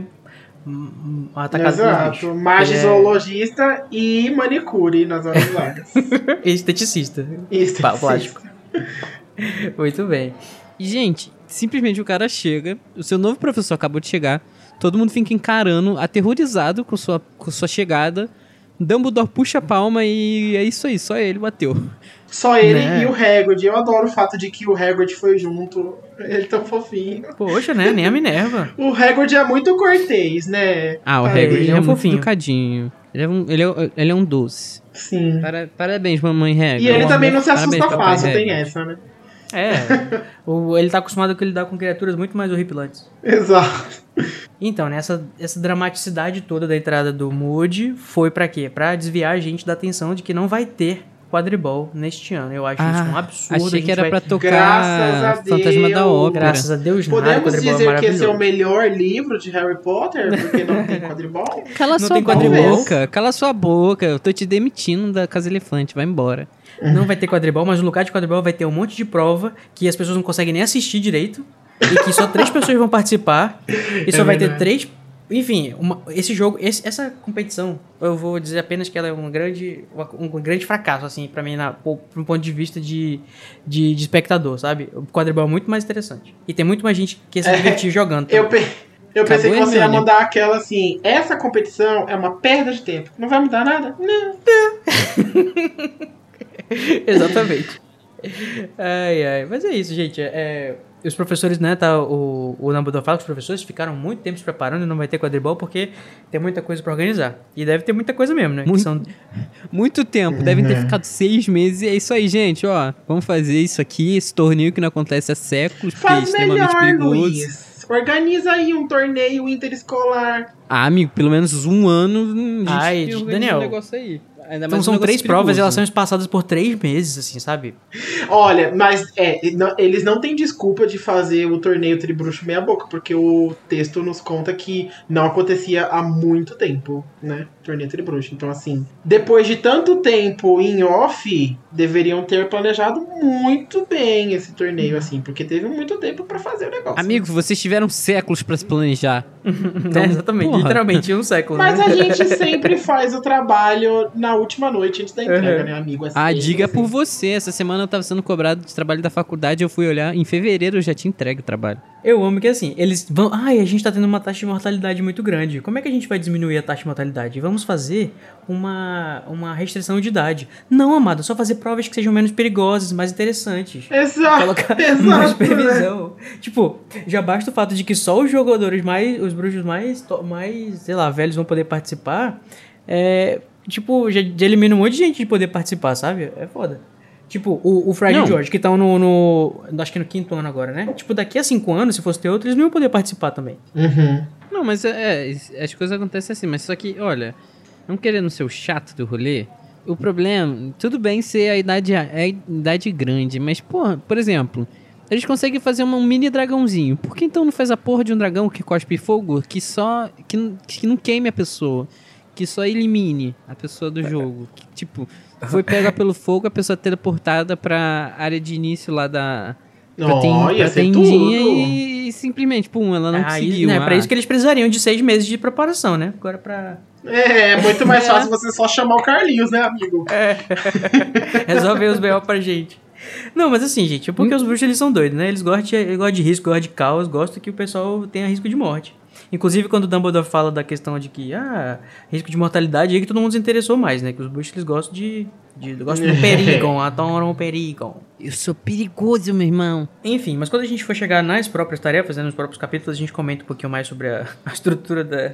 atacado por Exato. bicho. Magizoologista e manicure nas horas vagas. Esteticista. Isso. plástico. Muito bem. E, gente, simplesmente o cara chega, o seu novo professor acabou de chegar, todo mundo fica encarando, aterrorizado com sua, com sua chegada. Dumbledore puxa a palma e é isso aí, só ele bateu. Só ele Né? e o Hagrid. Eu adoro o fato de que o Hagrid foi junto. Ele é tão fofinho. Poxa, né? Nem a Minerva. O Hagrid é muito cortês, né? Ah, o Hagrid ele é, é um muito fofinho. educadinho. Ele é um, ele é, ele é um doce. Sim. Para- parabéns, mamãe Hagrid. E ele também não se Parabéns, assusta papai fácil, tem essa, né? É. o, ele tá acostumado com lidar com criaturas muito mais horripilantes. Exato. Então, né, essa, essa dramaticidade toda da entrada do Moody foi pra quê? Pra desviar a gente da atenção de que não vai ter quadribol neste ano. Eu acho isso um Ah, absurdo. a achei gente que era vai- pra tocar Graças a Fantasma da Deus. Ópera. Graças a Deus, nada, Podemos quadribol é dizer que esse é o melhor livro de Harry Potter, porque não tem quadribol? Cala Não sua boca, cala sua boca. Eu tô te demitindo da Casa Elefante, vai embora. Não vai ter quadribol, mas no lugar de quadribol vai ter um monte de prova que as pessoas não conseguem nem assistir direito. E que só três pessoas vão participar. E só É vai ter três. Enfim, uma- esse jogo, esse- essa competição, eu vou dizer apenas que ela é um grande, um grande fracasso, assim, pra mim, na, um ponto de vista de, de, de espectador, sabe? O quadribol é muito mais interessante. E tem muito mais gente que se divertir jogando. Eu, pe- eu pensei Acabou, que você ia mandar aquela assim: essa competição é uma perda de tempo. Não vai mudar nada? Não. Exatamente. Ai, ai. Mas é isso, gente. É, os professores, né, tá, o, o Dumbledore fala que os professores ficaram muito tempo se preparando e não vai ter quadribol porque tem muita coisa pra organizar. E deve ter muita coisa mesmo, né? Muito. são- Muito tempo, devem ter ficado seis meses. E é isso aí, gente, ó. Vamos fazer isso aqui, esse torneio que não acontece há séculos, porque é Faz extremamente melhor, perigoso. Luiz. Organiza aí um torneio interescolar. Ah, amigo, pelo menos um ano. A gente Ai, Daniel. um negócio aí. Ainda Então mais são três provas e elas são espaçadas por três meses, assim, sabe? Olha, mas é, não- eles não têm desculpa de fazer o torneio Tribruxo meia boca, porque o texto nos conta que não acontecia há muito tempo, né? Torneio Tribruxo. Então, assim, depois de tanto tempo em off, deveriam ter planejado muito bem esse torneio, assim, porque teve muito tempo pra fazer o negócio. Amigo, vocês tiveram séculos pra se planejar. Então, É, exatamente. porra. Literalmente um século. Mas né? a gente sempre faz o trabalho na última noite antes da entrega, Uhum. né, amigo? Assim, Ah, diga assim. por você. Essa semana eu tava sendo cobrado de trabalho da faculdade. Eu fui olhar. Em fevereiro eu já tinha entregue o trabalho. Eu amo que assim, eles vão. Ai, a gente tá tendo uma taxa de mortalidade muito grande. Como é que a gente vai diminuir a taxa de mortalidade? Vamos fazer uma, uma restrição de idade. Não, amado, só fazer provas que sejam menos perigosas, mais interessantes. Exato, Colocar mais exato. né? supervisão. Tipo, já basta o fato de que só os jogadores mais. Os bruxos mais, mais sei lá, velhos vão poder participar. É. Tipo, já, já elimina um monte de gente de poder participar, sabe? É foda. Tipo, o, o Fred Não. e George, que estão no, no. Acho que no quinto ano agora, né? Tipo, daqui a cinco anos, se fosse ter outro, eles não iam poder participar também. Uhum. Não, mas é, é, as coisas acontecem assim. Mas só que, olha, não querendo ser o chato do rolê, o problema, tudo bem ser a idade, a idade grande, mas, porra, por exemplo, eles conseguem fazer um mini dragãozinho. Por que então não faz a porra de um dragão que cospe fogo que só. que, que não queime a pessoa? Que só elimine a pessoa do jogo. Que, tipo, foi pega pelo fogo, a pessoa é teleportada pra área de início lá da. Pra Ó, ia pra ser ter tudo. e, e simplesmente, pum, ela não Ah, conseguiu. né, ah. pra isso que eles precisariam de seis meses de preparação, né? Agora pra É, é muito mais É. fácil você só chamar o Carlinhos, né, amigo? resolver os B.O. pra gente. Não, mas assim, gente, é porque os bruxos eles são doidos, né? Eles gostam de, eles gostam de risco, gostam de caos, gostam que o pessoal tenha risco de morte. Inclusive, quando o Dumbledore fala da questão de que, ah, risco de mortalidade, é aí que todo mundo se interessou mais, né? Que os bruxos eles gostam de. De gostam do Perigon, adoram o Perigon. Eu sou perigoso, meu irmão. Enfim, mas quando a gente for chegar nas próprias tarefas, né, nos próprios capítulos, a gente comenta um pouquinho mais sobre a, a estrutura da,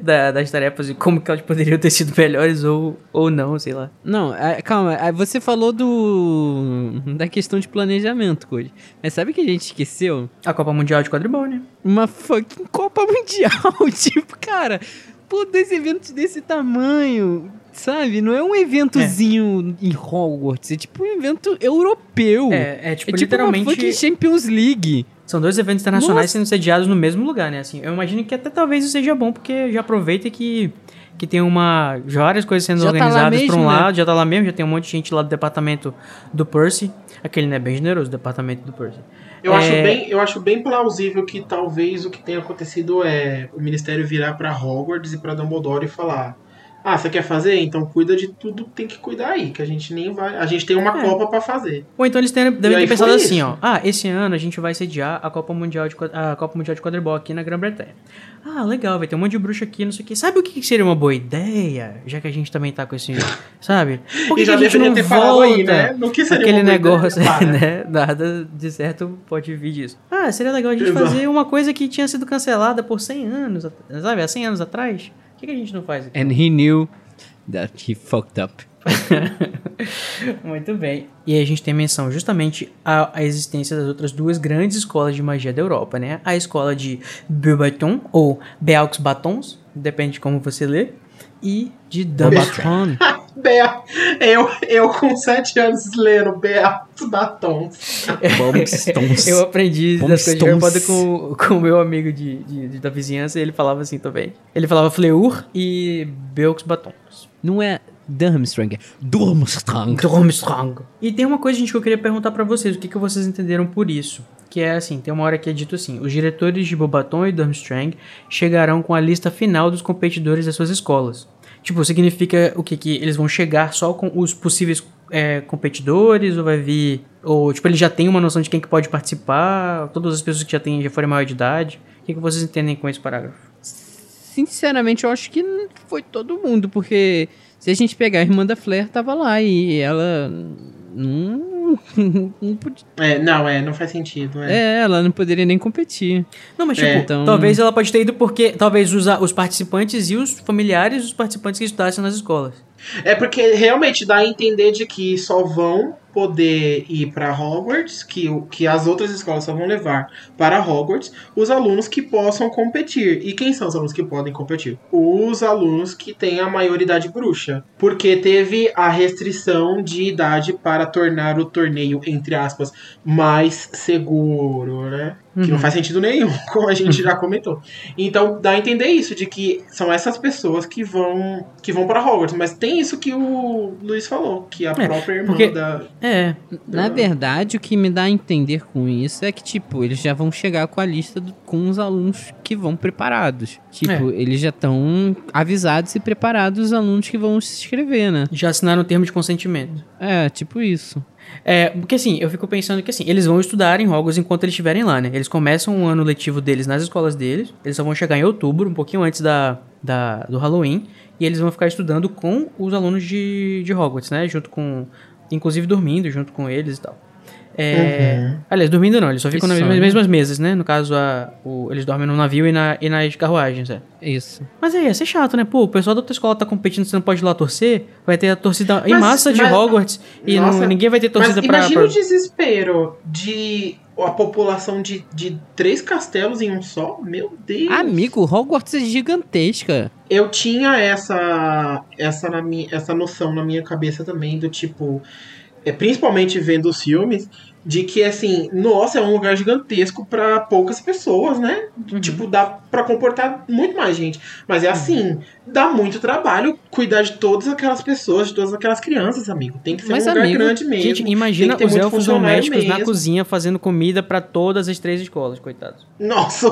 da- das tarefas e como que elas poderiam ter sido melhores ou, ou não, sei lá. Não, é, calma, é, você falou do. da questão de planejamento, Cody. Mas sabe o que a gente esqueceu? A Copa Mundial de Quadribol, né? Uma fucking Copa Mundial. tipo, cara, pô, dois eventos desse tamanho, sabe? Não é um eventozinho em Hogwarts, é tipo um evento europeu. É, é tipo, É tipo uma literalmente. Champions League. São dois eventos internacionais Nossa. sendo sediados no mesmo lugar, né? Assim, eu imagino que até talvez isso seja bom, porque já aproveita que, que tem uma. já várias coisas sendo Já tá organizadas por um né? lado, já tá lá mesmo, já tem um monte de gente lá do departamento do Percy. Aquele, né, bem generoso, o departamento do Percy. Eu, acho É. bem, eu acho bem plausível que talvez o que tenha acontecido é o Ministério virar pra Hogwarts e pra Dumbledore e falar: Ah, você quer fazer? Então cuida de tudo que tem que cuidar aí, que a gente nem vai. A gente tem uma É. Copa pra fazer. Ou então eles devem ter pensado assim, ó. Ah, esse ano a gente vai sediar a Copa Mundial de, a Copa Mundial de Quadribol aqui na Grã-Bretanha. Ah, legal, vai ter um monte de bruxo aqui, não sei o quê. Sabe o que seria uma boa ideia? Já que a gente também tá com esse. Sabe? Por que, e a gente não volta aí, né? No que seria aquele negócio, ideia? Né? Nada de certo pode vir disso. Ah, seria legal a gente Exato. fazer uma coisa que tinha sido cancelada por 100 anos, sabe? Há 100 anos atrás. Por que, que a gente não faz aqui? And he knew that he fucked up. Muito bem. E aí a gente tem menção justamente à, à existência das outras duas grandes escolas de magia da Europa, né? A escola de Beaubaton, ou Beaux Batons, depende de como você lê, e de Dumbledore. Baton. Bea, eu, eu com 7 anos lendo Beatos Batons. Bombstones. Eu aprendi das coisas de Harry Potter Bombstones. com com o meu amigo de, de- de- da vizinhança e ele falava assim também. Ele falava Fleur e Beaux Batons. Não é Durmstrang, Durmstrang. Durmstrang. E tem uma coisa, gente, que eu queria perguntar pra vocês. O que, que vocês entenderam por isso? Que é assim, tem uma hora que é dito assim. Os diretores de Bobaton e Durmstrang chegarão com a lista final dos competidores das suas escolas. Tipo, significa o que? Que eles vão chegar só com os possíveis é, competidores? Ou vai vir... Ou, tipo, eles já têm uma noção de quem que pode participar? Todas as pessoas que já, têm, já forem maior de idade? O que, que vocês entendem com esse parágrafo? Sinceramente, eu acho que não foi todo mundo, porque se a gente pegar a irmã da Flair, tava lá e ela não, não podia, É, não, é, não faz sentido. É. é, ela não poderia nem competir. Não, mas tipo, É, então- talvez ela pode ter ido porque talvez os, os participantes e os familiares dos participantes que estudassem nas escolas. É porque realmente dá a entender de que só vão poder ir para Hogwarts, que, que as outras escolas só vão levar para Hogwarts os alunos que possam competir. E quem são os alunos que podem competir? Os alunos que têm a maioridade bruxa. Porque teve a restrição de idade para tornar o torneio, entre aspas, mais seguro, né? Que não faz sentido nenhum, como a gente já comentou. Então dá a entender isso, de que são essas pessoas que vão que vão para Hogwarts. Mas tem isso que o Luiz falou, que a própria irmã porque- da. É, Na verdade, o que me dá a entender com isso é que, tipo, eles já vão chegar com a lista do- com os alunos que vão preparados. Tipo, eles já estão avisados e preparados os alunos que vão se inscrever, né? já assinaram o termo de consentimento. É, tipo isso. É, porque assim, eu fico pensando que assim, eles vão estudar em Hogwarts enquanto eles estiverem lá, né? Eles começam o ano letivo deles nas escolas deles, eles só vão chegar em outubro, um pouquinho antes da, da, do Halloween, e eles vão ficar estudando com os alunos de, de Hogwarts, né? Junto com. Inclusive dormindo junto com eles e tal. É, Aliás, dormindo não, eles só ficam nas sonho. mesmas, mesmas mesas, né? No caso, a, o- eles dormem no navio e, na, e nas carruagens, é. Isso. Mas aí, ia ser chato, né? Pô, o pessoal da tua escola tá competindo, você não pode ir lá torcer. Vai ter a torcida em Mas- massa de mas- Hogwarts e não- Nossa, ninguém vai ter torcida Mas pra, imagina pra- o desespero de a população de, de três castelos em um só. Meu Deus. Amigo, Hogwarts é gigantesca. Eu tinha essa essa, na minha, essa noção na minha cabeça também do tipo, é, principalmente vendo os filmes, de que, assim, nossa, é um lugar gigantesco pra poucas pessoas, né? Uhum. Tipo, dá pra comportar muito mais gente. Mas é assim, dá muito trabalho cuidar de todas aquelas pessoas, de todas aquelas crianças, amigo. Tem que ser Mas, um lugar amigo, grande mesmo. Gente, imagina os elfos domésticos na mesmo. cozinha fazendo comida pra todas as três escolas, coitados. Nossa,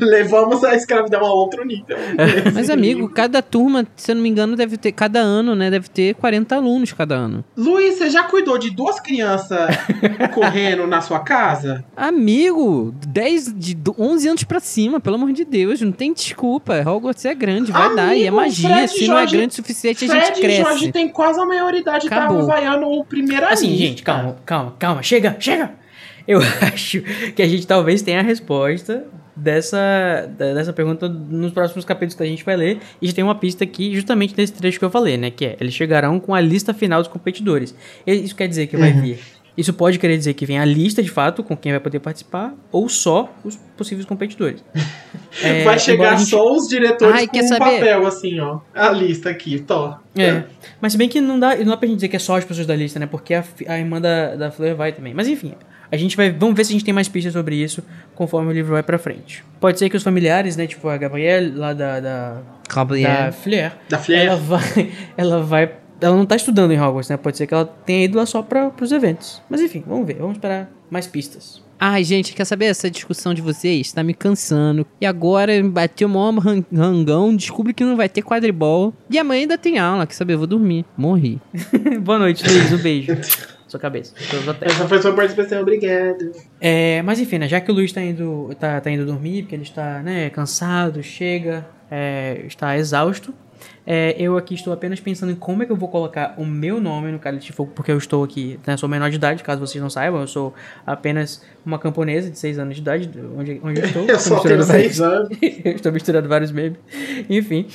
levamos a escravidão a outro nível. Mas, amigo, cada turma, se eu não me engano, deve ter, cada ano, né? Deve ter 40 alunos cada ano. Luiz, você já cuidou de duas crianças correndo na sua casa? Amigo, 10, de do- 11 anos pra cima, pelo amor de Deus, não tem desculpa. Hogwarts é grande, vai dar, e é Amigo, magia. Fred Se não é Jorge- grande o suficiente, a Fred gente e cresce. Jorge tem quase a maioridade e Acabou. tava vaiando o primeiro Assim, gente, calma, calma, calma. Chega, chega! Eu acho que a gente talvez tenha a resposta dessa, da- dessa pergunta nos próximos capítulos que a gente vai ler. E já tem uma pista aqui, justamente nesse trecho que eu falei, né? Que é, eles chegarão com a lista final dos competidores. Isso quer dizer que vai Uhum. vir... Isso pode querer dizer que vem a lista, de fato, com quem vai poder participar, ou só os possíveis competidores. É, Vai chegar gente- só os diretores Ai, com quer um saber? papel, assim, ó. A lista aqui, tô. É. Mas se bem que não dá, não dá pra gente dizer que é só as pessoas da lista, né? Porque a, a irmã da, da Fleur vai também. Mas enfim, a gente vai. Vamos ver se a gente tem mais pistas sobre isso conforme o livro vai pra frente. Pode ser que os familiares, né? Tipo a Gabrielle lá da. da, da Fleur. Da Flair. Ela vai. Ela vai. Ela não tá estudando em Hogwarts, né? Pode ser que ela tenha ido lá só pra, pros eventos. Mas enfim, vamos ver. Vamos esperar mais pistas. Ai, gente, quer saber? Essa discussão de vocês tá me cansando. E agora bateu o maior ran- rangão, descobri que não vai ter quadribol. E amanhã ainda tem aula, quer saber? Eu vou dormir. Morri. Boa noite, Luiz. Um beijo. Sua cabeça. Essa foi sua participação, obrigado. É, mas enfim, né, já que o Luiz tá indo, tá, tá indo dormir, porque ele está né, cansado, chega, é, está exausto, é, eu aqui estou apenas pensando em como é que eu vou colocar o meu nome no Cálice de Fogo, porque eu estou aqui, né, sou menor de idade, caso vocês não saibam, eu sou apenas uma camponesa de 6 anos de idade, onde, onde eu estou. Eu só tenho misturando seis vários- anos. eu estou misturando vários memes. Enfim,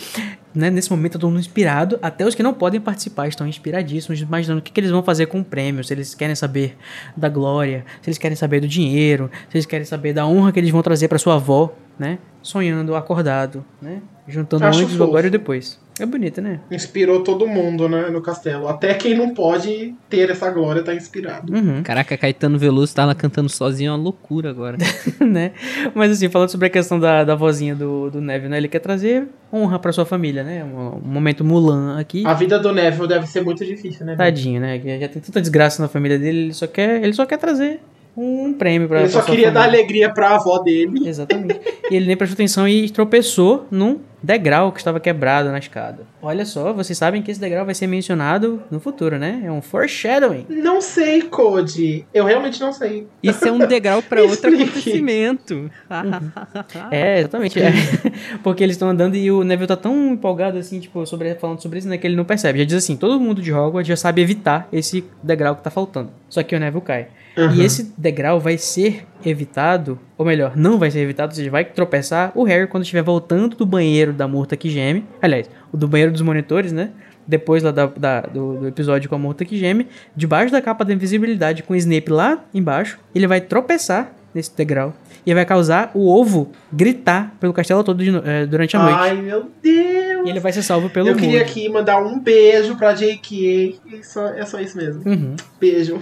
né, nesse momento eu tô mundo inspirado. Até os que não podem participar estão inspiradíssimos, imaginando o que, que eles vão fazer com o prêmio. Se eles querem saber da glória, se eles querem saber do dinheiro, se eles querem saber da honra que eles vão trazer para sua avó, né? Sonhando acordado, né? Juntando Acho antes, fofo. agora e depois. É bonito, né? Inspirou todo mundo, né, no castelo. Até quem não pode ter essa glória tá inspirado. Uhum. Caraca, Caetano Veloso tá lá cantando sozinho, é uma loucura agora. né? Mas assim, falando sobre a questão da, da vozinha do, do Neville, né? Ele quer trazer honra pra sua família, né? Um, um momento Mulan aqui. A vida do Neville deve ser muito difícil, né? Tadinho, né? Já tem tanta desgraça na família dele, ele só quer, ele só quer trazer um prêmio pra Ele pra só queria dar família. alegria pra avó dele. Exatamente. e ele nem prestou atenção e tropeçou num degrau que estava quebrado na escada. Olha só, vocês sabem que esse degrau vai ser mencionado no futuro, né? É um foreshadowing. Não sei, Code. Eu realmente não sei. Isso é um degrau pra outro acontecimento. É, exatamente. é. Porque eles estão andando e o Neville tá tão empolgado assim, tipo, sobre, falando sobre isso, né, que ele não percebe. Já diz assim, todo mundo de Hogwarts já sabe evitar esse degrau que tá faltando. Só que o Neville cai. Uhum. E esse degrau vai ser evitado, ou melhor, não vai ser evitado, ou seja, vai tropeçar o Harry quando estiver voltando do banheiro da Murta que geme. Aliás, o do banheiro dos monitores, né? Depois lá da, da- do, do episódio com a Murta que geme, debaixo da capa da invisibilidade com o Snape lá embaixo, ele vai tropeçar nesse degrau e vai causar o ovo gritar pelo castelo todo de eh, durante a noite. Ai, meu Deus. E ele vai ser salvo pelo Eu queria aqui mandar um beijo pra J.K. É só, é só isso mesmo. Uhum. Beijo.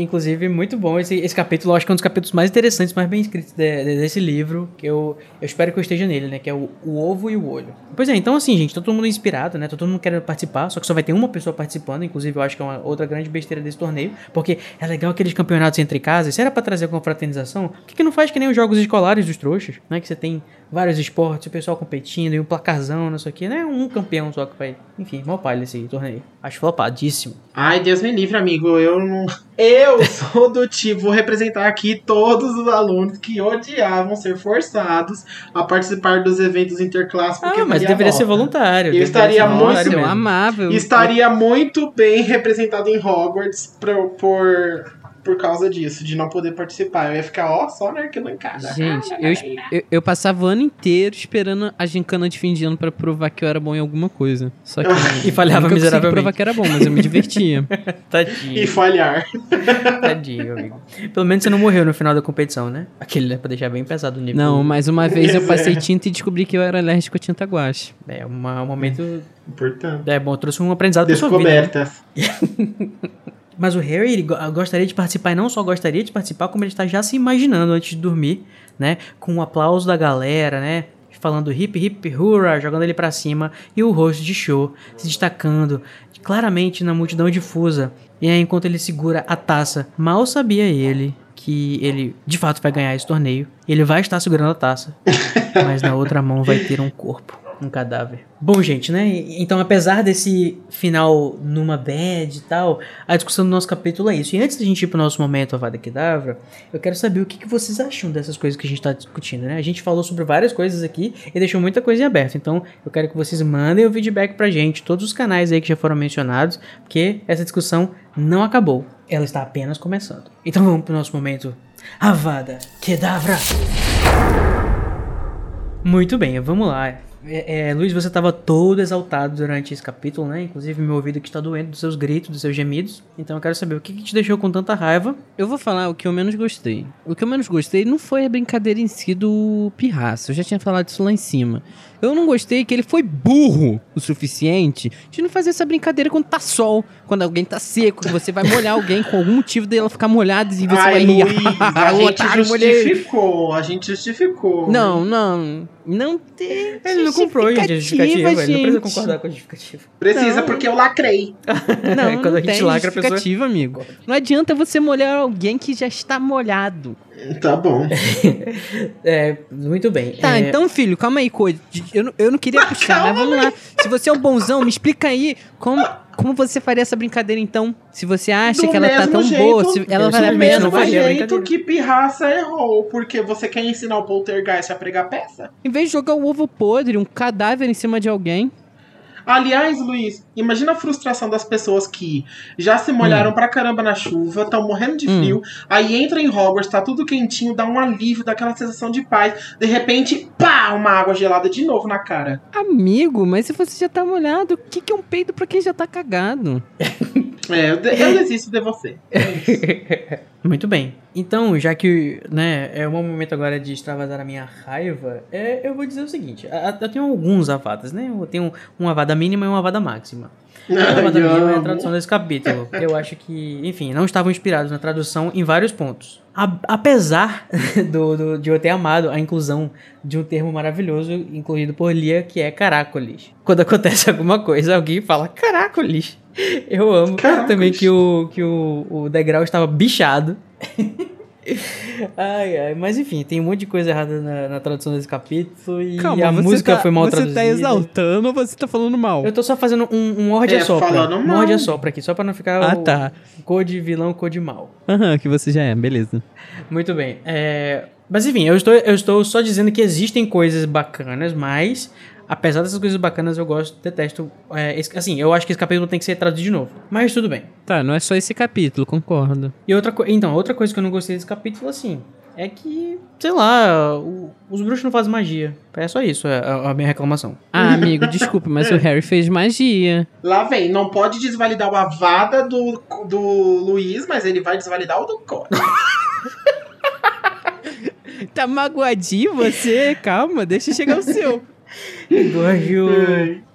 Inclusive, muito bom esse, esse capítulo. Eu acho que é um dos capítulos mais interessantes, mais bem escritos de- de- desse livro. Que eu, eu espero que eu esteja nele, né? Que é o, o ovo e o olho. Pois é, então assim, gente, tá todo mundo inspirado, né? Tá todo mundo querendo participar, só que só vai ter uma pessoa participando. Inclusive, eu acho que é uma outra grande besteira desse torneio. Porque é legal aqueles campeonatos entre casas. Se era pra trazer confraternização, por que, que não faz que nem os jogos escolares dos trouxas, né? Que você tem vários esportes, o pessoal competindo e um placarzão, não sei o que, né? Um campeão só que vai. Enfim, mal palha esse torneio. Acho flopadíssimo. Ai, Deus me livre, amigo. Eu não. Eu sou do tipo, vou representar aqui todos os alunos que odiavam ser forçados a participar dos eventos interclasses. Ah, mas deveria ser voluntário. Eu estaria muito- voluntário Nossa, eu mesmo. amava. eu- Estaria muito bem representado em Hogwarts por, por, por causa disso, de não poder participar. Eu ia ficar, ó, só na arquibancada. Gente, eu, eu, eu passava o ano inteiro esperando a gincana de fim de ano pra provar que eu era bom em alguma coisa. Só que. E falhava eu miseravelmente. provar que era bom, mas eu me divertia. Tadinho. E falhar. Tadinho, amigo. Pelo menos você não morreu no final da competição, né? Aquele, né? Pra deixar bem pesado o nível. Não, mas uma vez eu passei é. tinta e descobri que eu era alérgico a tinta guache. É uma- um momento. Importante. É bom, trouxe um aprendizado pra sua vida. né? Mas o Harry ele go- gostaria de participar e não só gostaria de participar, como ele está já se imaginando antes de dormir, né? Com o aplauso da galera, né? Falando hip hip hurra, jogando ele pra cima e o rosto de show se destacando claramente na multidão difusa. E aí, enquanto ele segura a taça, mal sabia ele que ele de fato vai ganhar esse torneio. Ele vai estar segurando a taça, mas na outra mão vai ter um corpo, um cadáver. Bom, gente, né? Então, apesar desse final numa bad e tal, a discussão do nosso capítulo é isso. E antes da gente ir pro nosso momento Avada Kedavra, eu quero saber o que, que vocês acham dessas coisas que a gente tá discutindo, né? A gente falou sobre várias coisas aqui e deixou muita coisa em aberto. Então, eu quero que vocês mandem o feedback pra gente, todos os canais aí que já foram mencionados, porque essa discussão não acabou. Ela está apenas começando. Então vamos pro nosso momento Avada Kedavra. Muito bem, vamos lá. É, é, Luiz, você estava todo exaltado durante esse capítulo, né? Inclusive, meu ouvido aqui está doendo dos seus gritos, dos seus gemidos. Então, eu quero saber o que, que te deixou com tanta raiva. Eu vou falar o que eu menos gostei. O que eu menos gostei não foi a brincadeira em si do pirraça. Eu já tinha falado isso lá em cima. Eu não gostei que ele foi burro o suficiente de não fazer essa brincadeira quando tá sol, quando alguém tá seco, que você vai molhar alguém com algum motivo dela ficar molhada e você Ai, vai rir. Luiz, Ah, a gente justificou, a gente justificou. Não, não. Não tem. Ele não comprou, gente, a justificativa. Ele não precisa gente. concordar com a justificativa. Precisa, Não. porque eu lacrei. Não, Quando não a gente tem lacra, a pessoa- justificativa, amigo. Não adianta você molhar alguém que já está molhado. Tá bom. É, muito bem. Tá, É, então, filho, calma aí, Code. Eu, não- eu não queria puxar, mas vamos lá. Se você é um bonzão, me explica aí como, como você faria essa brincadeira, então. Se você acha Do que ela tá mesmo tão jeito, boa, se ela eu vale a simplesmente pena. não Do faria jeito que Pirraça errou, porque você quer ensinar o poltergeist a pregar peça? Em vez de jogar o ovo podre, um cadáver em cima de alguém. Aliás, Luiz, imagina a frustração das pessoas que já se molharam pra caramba na chuva, estão morrendo de Hum. frio, aí entra em Hogwarts, tá tudo quentinho, dá um alívio, dá aquela sensação de paz. De repente, pá, uma água gelada de novo na cara. Amigo, mas se você já tá molhado, o que, que é um peido pra quem já tá cagado? É, eu, eu desisto de você. Muito bem. Então, já que né, é o meu momento agora de extravasar a minha raiva, é, eu vou dizer o seguinte: a- a- eu tenho alguns avadas, né? Eu tenho um avada mínima e um avada máxima. A avada mínima é a tradução desse capítulo. Eu acho que, enfim, não estavam inspirados na tradução em vários pontos. A- apesar do, do- de eu ter amado a inclusão de um termo maravilhoso incluído por Lia, que é caracolis. Quando acontece alguma coisa, alguém fala caracolis. Eu amo Caracolis. também que o, que o, o degrau estava bichado. ai, ai, mas enfim, tem um monte de coisa errada na, na tradução desse capítulo e a música foi mal traduzida. exaltando ou você tá falando mal? Eu tô só fazendo um, um morde É, a sopra. falando mal. Morde a sopra aqui, só pra não ficar Ah, o tá. cor de vilão, cor de mal. Aham, que você já é, beleza. Muito bem. É... Mas enfim, eu estou, eu estou só dizendo que existem coisas bacanas, mas apesar dessas coisas bacanas, eu gosto, detesto. é, esse- assim, eu acho que esse capítulo tem que ser traduzido de novo. Mas tudo bem. Tá, não é só esse capítulo, concordo. E outra coisa. Então, outra coisa que eu não gostei desse capítulo, assim, é que, sei lá, o- os bruxos não fazem magia. É só isso, é a, a minha reclamação. Ah, amigo, desculpa, mas o Harry fez magia. Lá vem, não pode desvalidar o Avada do, do Luiz, mas ele vai desvalidar o do Cora. Tá magoadinho você? Calma, deixa chegar o seu. Engorjo.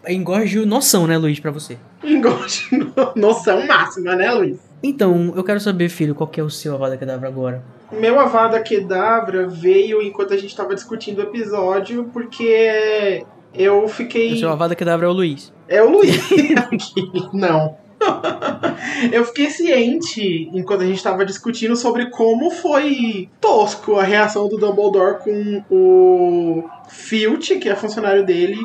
Engorjo noção, né, Luiz, pra você. Engorde noção máxima, né, Luiz? Então, eu quero saber, filho, qual que é o seu Avada Kedavra agora? Meu Avada Kedavra veio enquanto a gente tava discutindo o episódio, porque eu fiquei. O seu Avada Kedavra é o Luiz. É o Luiz. Não. Eu fiquei ciente, enquanto a gente tava discutindo, sobre como foi tosco a reação do Dumbledore com o Filch, que é funcionário dele,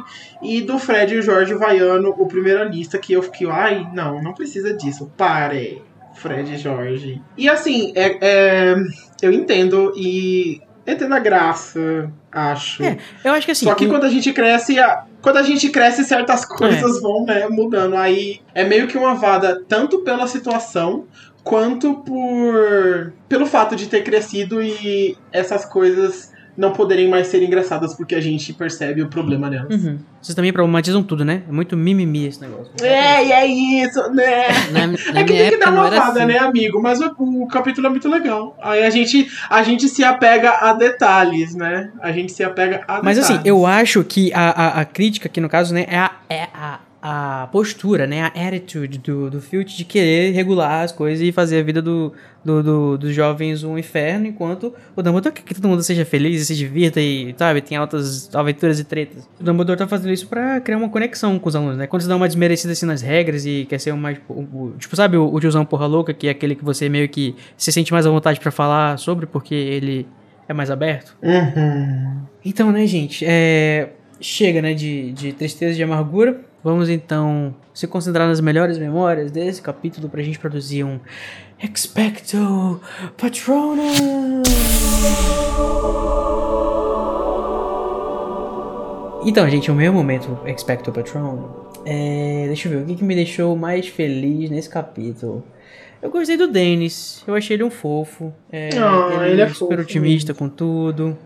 e do Fred e o Jorge Vaiano, o primeiro anista, que eu fiquei, ai, não, não precisa disso, pare, Fred e Jorge. E assim, é, é, eu entendo e entendo a graça, acho. É, Eu acho que assim. Só que quando a gente cresce, a- quando a gente cresce, certas coisas vão né, mudando. Aí é meio que uma vada, tanto pela situação, quanto por pelo fato de ter crescido e essas coisas não poderem mais ser engraçadas porque a gente percebe o problema nelas. Uhum. Vocês também problematizam tudo, né? É muito mimimi esse negócio. É, e é isso, né? Na, na É que tem que dar uma vada, assim. né, amigo? Mas o, o capítulo é muito legal. Aí a gente, a gente se apega a detalhes, né? A gente se apega a Mas assim, detalhes. eu acho que a, a, a crítica aqui no caso, né, é a, é a, a postura, né? A attitude do, do Filch de querer regular as coisas e fazer a vida do, do, do- dos jovens um inferno, enquanto o Dumbledore quer que todo mundo seja feliz e se divirta e, sabe, tenha altas aventuras e tretas. O Dumbledore tá fazendo isso pra criar uma conexão com os alunos, né? Quando você dá uma desmerecida assim nas regras e quer ser o mais. tipo, sabe o, o tiozão porra louca, que é aquele que você meio que se sente mais à vontade pra falar sobre porque ele é mais aberto? Uhum. Então, né, gente, é... chega, né, de, de tristeza e de amargura. Vamos, então, se concentrar nas melhores memórias desse capítulo pra gente produzir um Expecto Patronum! Então, gente, o meu momento Expecto Patronum é... Deixa eu ver, o que, que me deixou mais feliz nesse capítulo? Eu gostei do Dennis, eu achei ele um fofo. É, Ah, ele é super fofo otimista com tudo.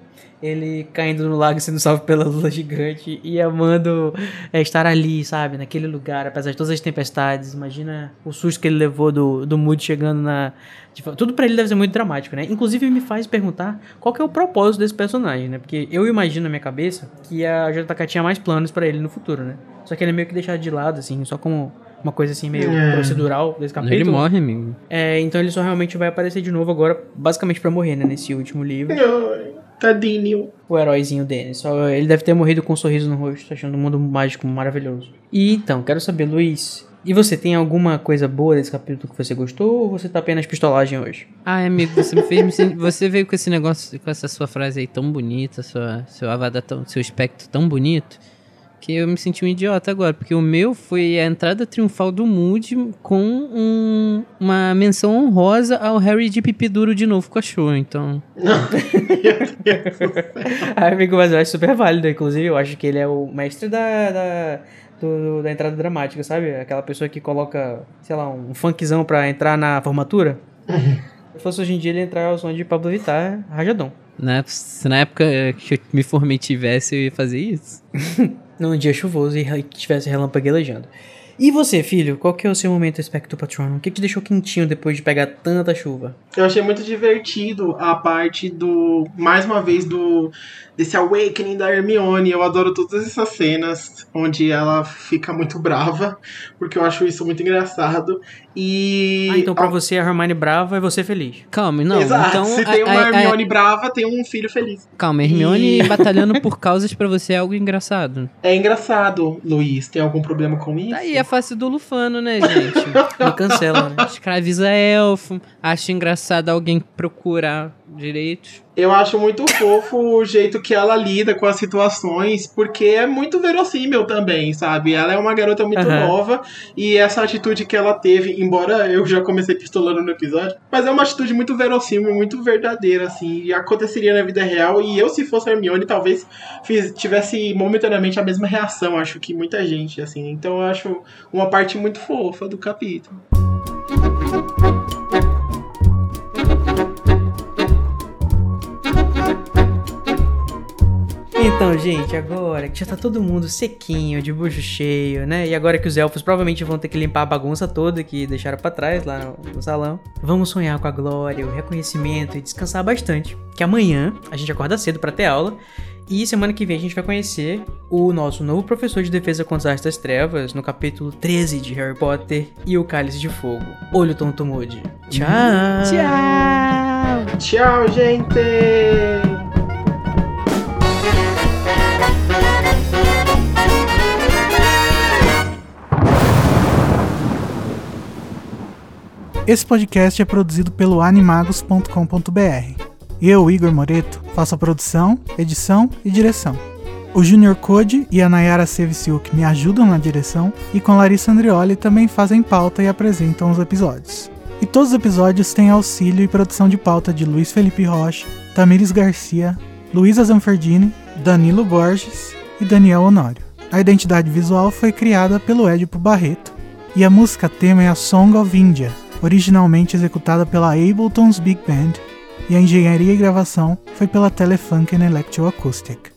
Ele caindo no lago sendo salvo pela lula gigante e amando é, estar ali, sabe? Naquele lugar, apesar de todas as tempestades. Imagina o susto que ele levou do, do Moody chegando na. tipo, tudo pra ele deve ser muito dramático, né? Inclusive me faz perguntar qual que é o propósito desse personagem, né? Porque eu imagino na minha cabeça que a JK tinha mais planos pra ele no futuro, né? Só que ele é meio que deixado de lado, assim, só como uma coisa assim meio É. procedural desse capítulo. Ele morre, amigo. É, então ele só realmente vai aparecer de novo agora, basicamente pra morrer, né? Nesse último livro. Ai, Tadinho. O heróizinho dele. Só ele deve ter morrido com um sorriso no rosto, achando o mundo mágico maravilhoso. E então, quero saber, Luiz. E você tem alguma coisa boa desse capítulo que você gostou ou você tá apenas pistolagem hoje? Ai, amigo, você me fez me sentir... Você veio com esse negócio, com essa sua frase aí tão bonita, sua, seu avatar tão, seu espectro tão bonito, que eu me senti um idiota agora, porque o meu foi a entrada triunfal do Moody com um- uma menção honrosa ao Harry de pipi duro de novo com a show, então... Ah, amigo, mas eu acho super válido, inclusive. Eu acho que ele é o mestre da, da, do- da entrada dramática, sabe? Aquela pessoa que coloca, sei lá, um funkzão pra entrar na formatura. Se fosse hoje em dia, ele entrar ao som de Pablo Vittar, rajadão. Né? Se na época que eu me formei tivesse, eu ia fazer isso. Num dia chuvoso e que tivesse relâmpaguejando. E você, filho, qual que é o seu momento Espectro Patronum? O que te deixou quentinho depois de pegar tanta chuva? Eu achei muito divertido a parte do. Mais uma vez, do. Desse awakening da Hermione. Eu adoro todas essas cenas onde ela fica muito brava, porque eu acho isso muito engraçado. E. Ah, então pra você a Hermione brava e você feliz. Calma, não, Exato. então... Se a- tem uma a- a- Hermione brava, tem um filho feliz. Calma, Hermione E- batalhando por causas pra você é algo engraçado. É engraçado, Luiz. Tem algum problema com isso? Tá aí a face do Lufano, né, gente? Me cancela, né? Escraviza elfo, acha engraçado alguém procurar direitos. Eu acho muito fofo o jeito que ela lida com as situações, porque é muito verossímil também, sabe? Ela é uma garota muito Aham. nova e essa atitude que ela teve, embora eu já comecei pistolando no episódio, mas é uma atitude muito verossímil, muito verdadeira, assim, e aconteceria na vida real. E eu, se fosse a Hermione, talvez fiz- tivesse momentaneamente a mesma reação, acho que muita gente, assim. Então eu acho uma parte muito fofa do capítulo. Então, gente, agora que já tá todo mundo sequinho, de bucho cheio, né? E agora que os elfos provavelmente vão ter que limpar a bagunça toda que deixaram pra trás lá no, salão, vamos sonhar com a glória, o reconhecimento e descansar bastante. Que amanhã a gente acorda cedo pra ter aula. E semana que vem a gente vai conhecer o nosso novo professor de defesa contra as das trevas no capítulo 13 de Harry Potter e o Cálice de Fogo. Olho tonto mude. Tchau! Tchau! Tchau, gente! Esse podcast é produzido pelo animagos.com.br. Eu, Igor Moreto, faço a produção, edição e direção. O Junior Code e a Nayara Seviciuk me ajudam na direção e com Larissa Andrioli também fazem pauta e apresentam os episódios. E todos os episódios têm auxílio e produção de pauta de Luiz Felipe Rocha, Tamires Garcia, Luísa Zanferdini, Danilo Borges e Daniel Honório. A identidade visual foi criada pelo Edipo Barreto e a música tema é a Song of India, originalmente executada pela Ableton's Big Band, e a engenharia e gravação foi pela Telefunken Electroacoustic.